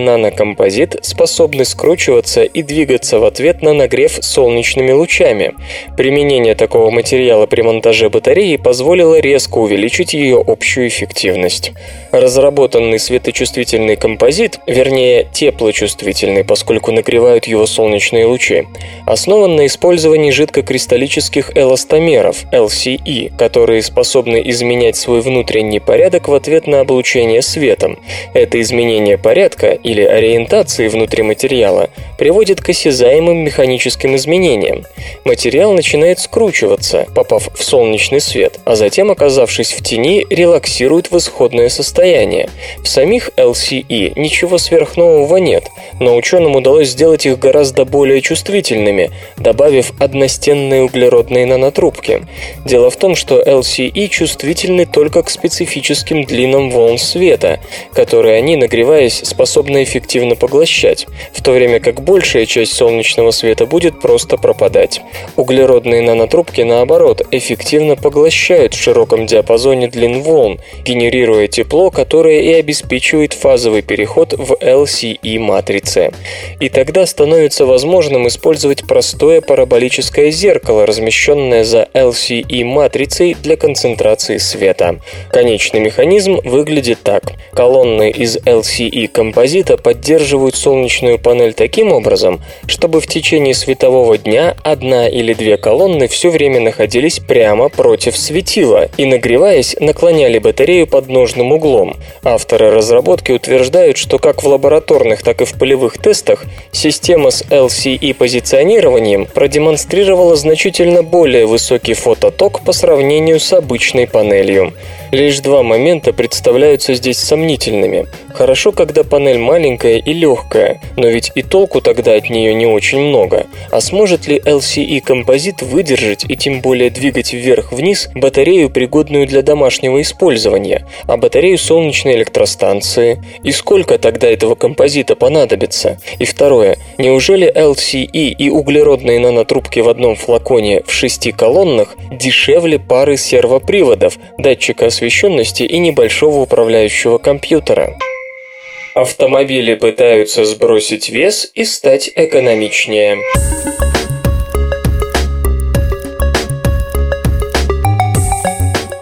нанокомпозит, способный скручиваться и двигаться в ответ на нагрев солнечными лучами. Применение такого материала при монтаже батареи позволило резко увеличить ее общую эффективность. Разработанный светочувствительный композит, вернее теплочувствительный, поскольку нагревают его солнечные лучи, основан на использовании жидкокристаллических эластомеров LCE, которые способны изменять свой внутренний порядок в ответ на облучение светом. Это изменение порядка или ориентации внутри материала приводит к осязаемым механическим изменениям. Материал начинает скручиваться, попав в солнечный свет, а затем, оказавшись в тени, релаксирует в исходное состояние. В самих LCE ничего сверхнового нет, но ученым удалось сделать их гораздо более чувствительными, добавив одностенные углеродные нанотрубки. Дело в том, что LCE чувствительны только к специфическим длинам волн света, которые они, нагреваясь, способны эффективно поглощать, в то время как большая часть солнечного света будет просто пропадать. Углеродные нанотрубки, наоборот, эффективно поглощают в широком диапазоне длин волн, генерируя тепло, которое и обеспечивает фазовый переход в LCE-матрице. И тогда становится возможным использовать простое параболическое зеркало, размещенное за LCE-матрицей для концентрации света. Конечный механизм выглядит так. Колонны из LCE композита поддерживают солнечную панель таким образом, чтобы в течение светового дня одна или две колонны все время находились прямо против светила и, нагреваясь, наклоняли батарею под нужным углом. Авторы разработки утверждают, что как в лабораторных, так и в полевых тестах система с LCE позиционированием продемонстрировала значительно более высокий фототок по сравнению с обычной панелью. Лишь два момента представляются здесь сомнительными. Хорошо, когда панель маленькая и легкая, но ведь и толку тогда от нее не очень много. А сможет ли LCE композит выдержать и тем более двигать вверх-вниз батарею, пригодную для домашнего использования, а батарею солнечной электростанции? И сколько тогда этого композита понадобится? И второе, неужели LCE и углеродные нанотрубки в одном флаконе в шести колоннах дешевле пары сервоприводов, датчика освещенности и небольшого управляющего компьютера. Автомобили пытаются сбросить вес и стать экономичнее.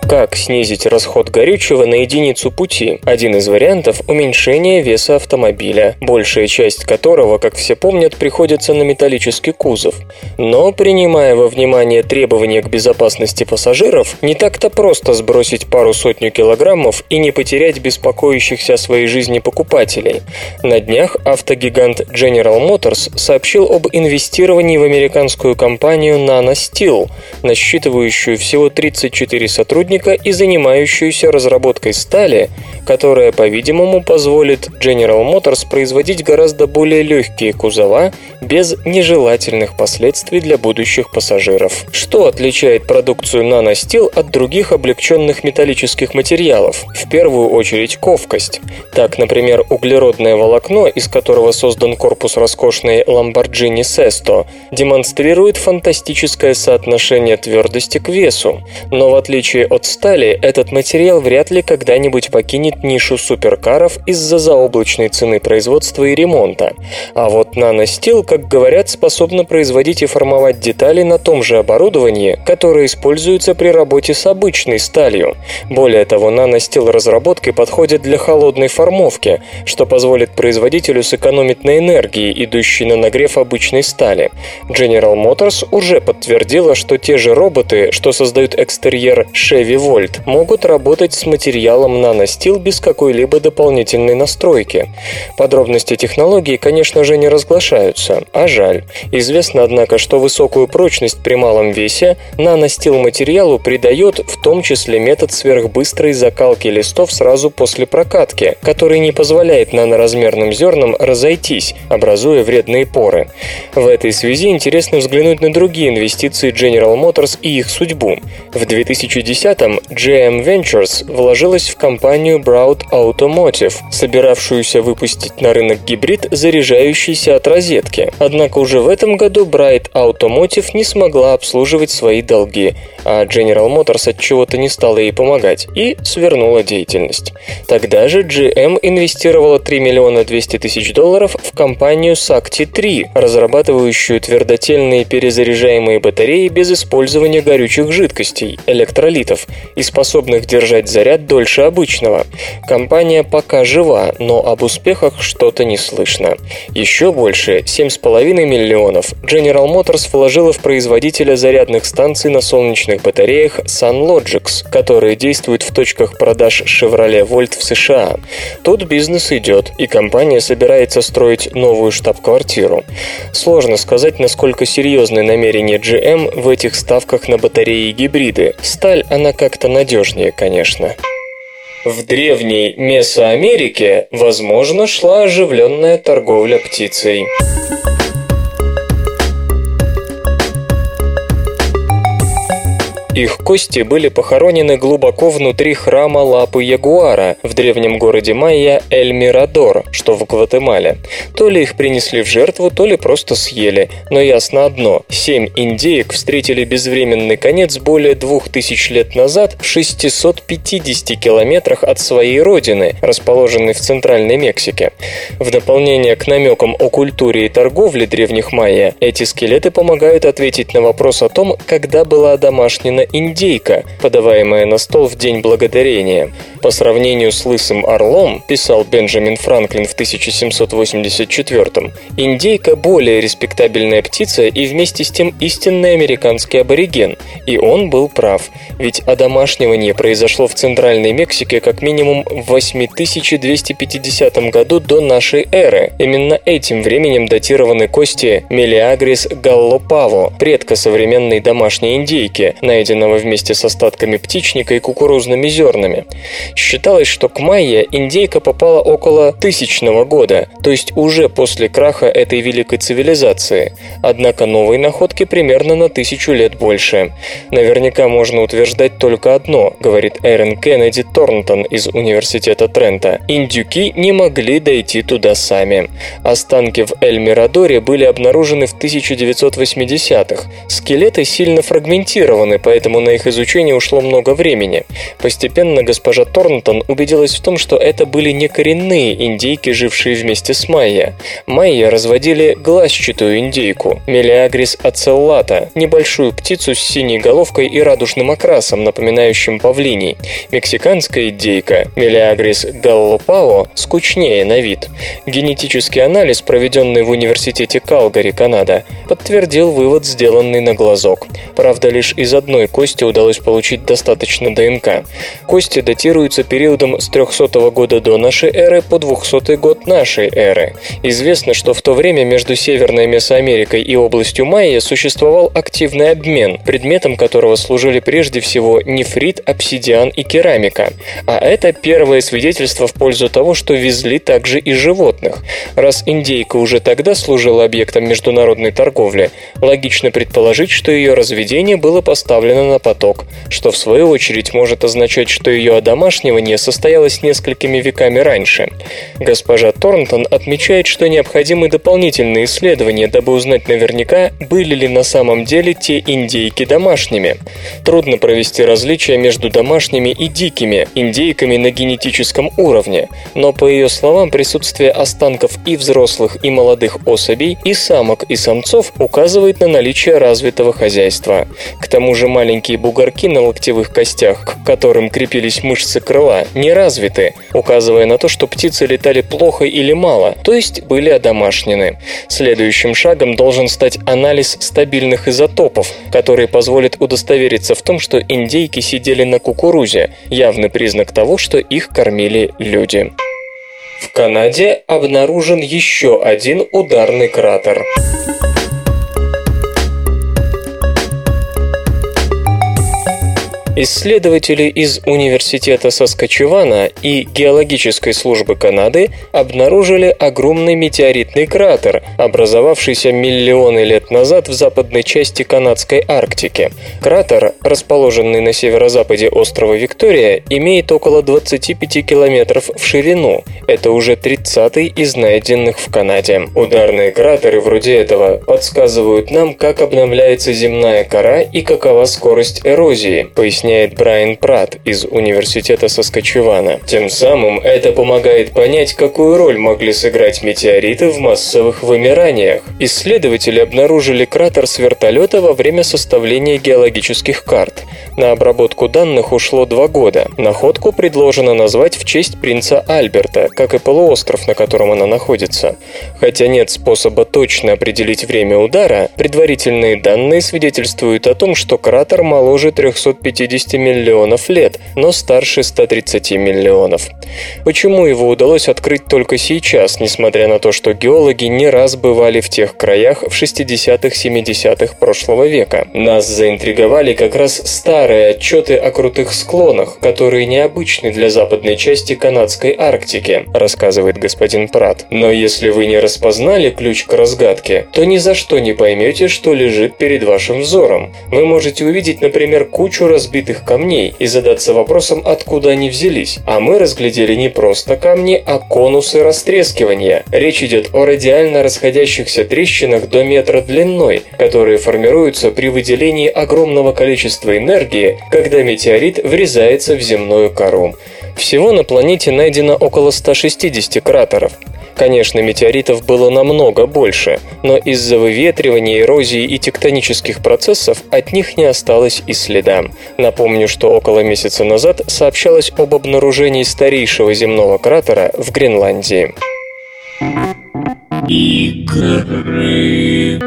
Как снизить расход горючего на единицу пути? Один из вариантов – уменьшение веса автомобиля, большая часть которого, как все помнят, приходится на металлический кузов. Но, принимая во внимание требования к безопасности пассажиров, не так-то просто сбросить пару-сотню килограммов и не потерять беспокоящихся о своей жизни покупателей. На днях автогигант General Motors сообщил об инвестировании в американскую компанию Nano Steel, насчитывающую всего 34 сотрудника сотрудника и занимающуюся разработкой стали, которая, по-видимому, позволит General Motors производить гораздо более легкие кузова без нежелательных последствий для будущих пассажиров. Что отличает продукцию Steel от других облегченных металлических материалов? В первую очередь ковкость. Так, например, углеродное волокно, из которого создан корпус роскошной Lamborghini Sesto, демонстрирует фантастическое соотношение твердости к весу. Но в отличие от стали, этот материал вряд ли когда-нибудь покинет нишу суперкаров из-за заоблачной цены производства и ремонта. А вот наностил, как говорят, способна производить и формовать детали на том же оборудовании, которое используется при работе с обычной сталью. Более того, наностил разработки подходят для холодной формовки, что позволит производителю сэкономить на энергии, идущей на нагрев обычной стали. General Motors уже подтвердила, что те же роботы, что создают экстерьер Chevy Volt могут работать с материалом наностил без какой-либо дополнительной настройки. Подробности технологии, конечно же, не разглашаются, а жаль. Известно, однако, что высокую прочность при малом весе наностил материалу придает в том числе метод сверхбыстрой закалки листов сразу после прокатки, который не позволяет наноразмерным зернам разойтись, образуя вредные поры. В этой связи интересно взглянуть на другие инвестиции General Motors и их судьбу. В 2010 этом GM Ventures вложилась в компанию Broad Automotive, собиравшуюся выпустить на рынок гибрид, заряжающийся от розетки. Однако уже в этом году Bright Automotive не смогла обслуживать свои долги, а General Motors от чего-то не стала ей помогать и свернула деятельность. Тогда же GM инвестировала 3 миллиона 200 тысяч долларов в компанию Sakti 3, разрабатывающую твердотельные перезаряжаемые батареи без использования горючих жидкостей, электролитов, и способных держать заряд дольше обычного. Компания пока жива, но об успехах что-то не слышно. Еще больше, 7,5 миллионов, General Motors вложила в производителя зарядных станций на солнечных батареях SunLogix, которые действуют в точках продаж Chevrolet Volt в США. Тут бизнес идет, и компания собирается строить новую штаб-квартиру. Сложно сказать, насколько серьезны намерения GM в этих ставках на батареи и гибриды. Сталь, она как-то надежнее, конечно. В древней Месоамерике, возможно, шла оживленная торговля птицей. Их кости были похоронены глубоко внутри храма Лапы Ягуара в древнем городе Майя Эль-Мирадор, что в Гватемале. То ли их принесли в жертву, то ли просто съели. Но ясно одно – семь индеек встретили безвременный конец более двух тысяч лет назад в 650 километрах от своей родины, расположенной в Центральной Мексике. В дополнение к намекам о культуре и торговле древних майя, эти скелеты помогают ответить на вопрос о том, когда была домашнена индейка, подаваемая на стол в День Благодарения. По сравнению с лысым орлом, писал Бенджамин Франклин в 1784 индейка более респектабельная птица и вместе с тем истинный американский абориген. И он был прав, ведь одомашнивание произошло в Центральной Мексике как минимум в 8250 году до нашей эры. Именно этим временем датированы кости Мелиагрис галлопаво, предка современной домашней индейки, найденного вместе с остатками птичника и кукурузными зернами. Считалось, что к майя индейка попала около тысячного года, то есть уже после краха этой великой цивилизации. Однако новые находки примерно на тысячу лет больше. Наверняка можно утверждать только одно, говорит Эрен Кеннеди Торнтон из Университета Трента. Индюки не могли дойти туда сами. Останки в Эль-Мирадоре были обнаружены в 1980-х. Скелеты сильно фрагментированы, поэтому на их изучение ушло много времени. Постепенно госпожа Торнтон убедилась в том, что это были не коренные индейки, жившие вместе с майя. Майя разводили глазчатую индейку, Мелиагрис ацеллата, небольшую птицу с синей головкой и радужным окрасом, напоминающим павлиний. Мексиканская индейка, Мелиагрис галлопао, скучнее на вид. Генетический анализ, проведенный в университете Калгари, Канада, подтвердил вывод, сделанный на глазок. Правда, лишь из одной кости удалось получить достаточно ДНК. Кости датируются периодом с 300 года до нашей эры по 200 год нашей эры. Известно, что в то время между Северной Месоамерикой и областью Майя существовал активный обмен, предметом которого служили прежде всего нефрит, обсидиан и керамика. А это первое свидетельство в пользу того, что везли также и животных. Раз индейка уже тогда служила объектом международной торговли, логично предположить, что ее разведение было поставлено на поток, что в свою очередь может означать, что ее одомашнивание состоялось несколькими веками раньше. Госпожа Торнтон отмечает, что необходимы дополнительные исследования, дабы узнать наверняка, были ли на самом деле те индейки домашними. Трудно провести различия между домашними и дикими индейками на генетическом уровне, но по ее словам присутствие останков и взрослых, и молодых особей, и самок, и самцов указывает на наличие развитого хозяйства. К тому же маленькие бугорки на локтевых костях, к которым крепились мышцы крыла, не развиты, указывая на то, что птицы летали плохо или мало, то есть были одомашнены. Следующим шагом должен стать анализ стабильных изотопов, который позволит удостовериться в том, что индейки сидели на кукурузе, явный признак того, что их кормили люди. В Канаде обнаружен еще один ударный кратер. Исследователи из Университета Соскочевана и Геологической службы Канады обнаружили огромный метеоритный кратер, образовавшийся миллионы лет назад в западной части канадской Арктики. Кратер, расположенный на северо-западе острова Виктория, имеет около 25 километров в ширину. Это уже 30-й из найденных в Канаде. Ударные кратеры вроде этого подсказывают нам, как обновляется земная кора и какова скорость эрозии, поясняет объясняет Брайан Пратт из Университета Соскочевана. Тем самым это помогает понять, какую роль могли сыграть метеориты в массовых вымираниях. Исследователи обнаружили кратер с вертолета во время составления геологических карт. На обработку данных ушло два года. Находку предложено назвать в честь принца Альберта, как и полуостров, на котором она находится. Хотя нет способа точно определить время удара, предварительные данные свидетельствуют о том, что кратер моложе 350 150 миллионов лет, но старше 130 миллионов. Почему его удалось открыть только сейчас, несмотря на то, что геологи не раз бывали в тех краях в 60-70-х прошлого века? Нас заинтриговали как раз старые отчеты о крутых склонах, которые необычны для западной части канадской Арктики, рассказывает господин Прат. Но если вы не распознали ключ к разгадке, то ни за что не поймете, что лежит перед вашим взором. Вы можете увидеть, например, кучу разбитых камней и задаться вопросом, откуда они взялись. А мы разглядели не просто камни, а конусы растрескивания. Речь идет о радиально расходящихся трещинах до метра длиной, которые формируются при выделении огромного количества энергии, когда метеорит врезается в земную кору. Всего на планете найдено около 160 кратеров. Конечно, метеоритов было намного больше, но из-за выветривания, эрозии и тектонических процессов от них не осталось и следа. Напомню, что около месяца назад сообщалось об обнаружении старейшего земного кратера в Гренландии. Игры.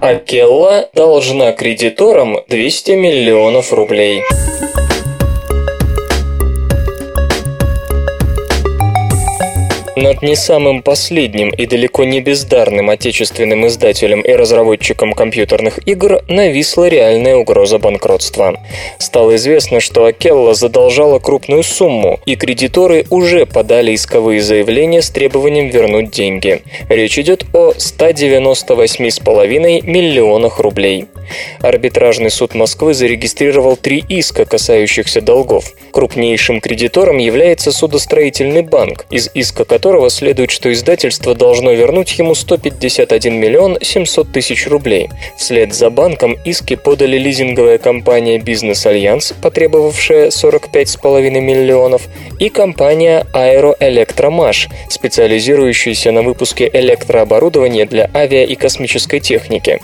Акелла должна кредиторам 200 миллионов рублей. Над не самым последним и далеко не бездарным отечественным издателем и разработчиком компьютерных игр нависла реальная угроза банкротства. Стало известно, что Акелла задолжала крупную сумму, и кредиторы уже подали исковые заявления с требованием вернуть деньги. Речь идет о 198,5 миллионах рублей. Арбитражный суд Москвы зарегистрировал три иска, касающихся долгов. Крупнейшим кредитором является судостроительный банк, из иска которого следует, что издательство должно вернуть ему 151 миллион 700 тысяч рублей. Вслед за банком иски подали лизинговая компания «Бизнес Альянс», потребовавшая 45,5 миллионов, и компания «Аэроэлектромаш», специализирующаяся на выпуске электрооборудования для авиа и космической техники.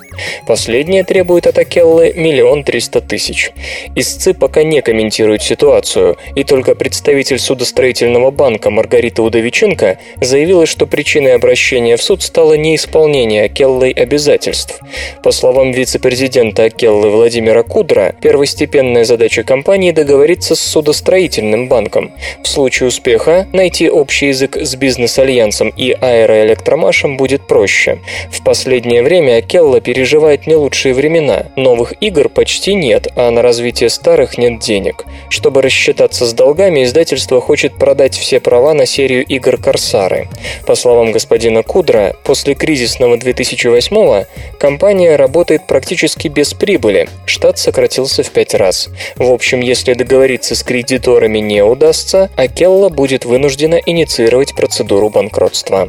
Последняя требует от Акеллы миллион триста тысяч. Истцы пока не комментируют ситуацию, и только представитель судостроительного банка Маргарита Удовиченко заявила, что причиной обращения в суд стало неисполнение Акеллой обязательств. По словам вице-президента Акеллы Владимира Кудра, первостепенная задача компании договориться с судостроительным банком. В случае успеха найти общий язык с бизнес-альянсом и аэроэлектромашем будет проще. В последнее время Акелла переживает не лучшие времена. Новых игр почти нет, а на развитие старых нет денег. Чтобы рассчитаться с долгами, издательство хочет продать все права на серию игр «Корсары». По словам господина Кудра, после кризисного 2008-го компания работает практически без прибыли, штат сократился в пять раз. В общем, если договориться с кредиторами не удастся, Акелла будет вынуждена инициировать процедуру банкротства.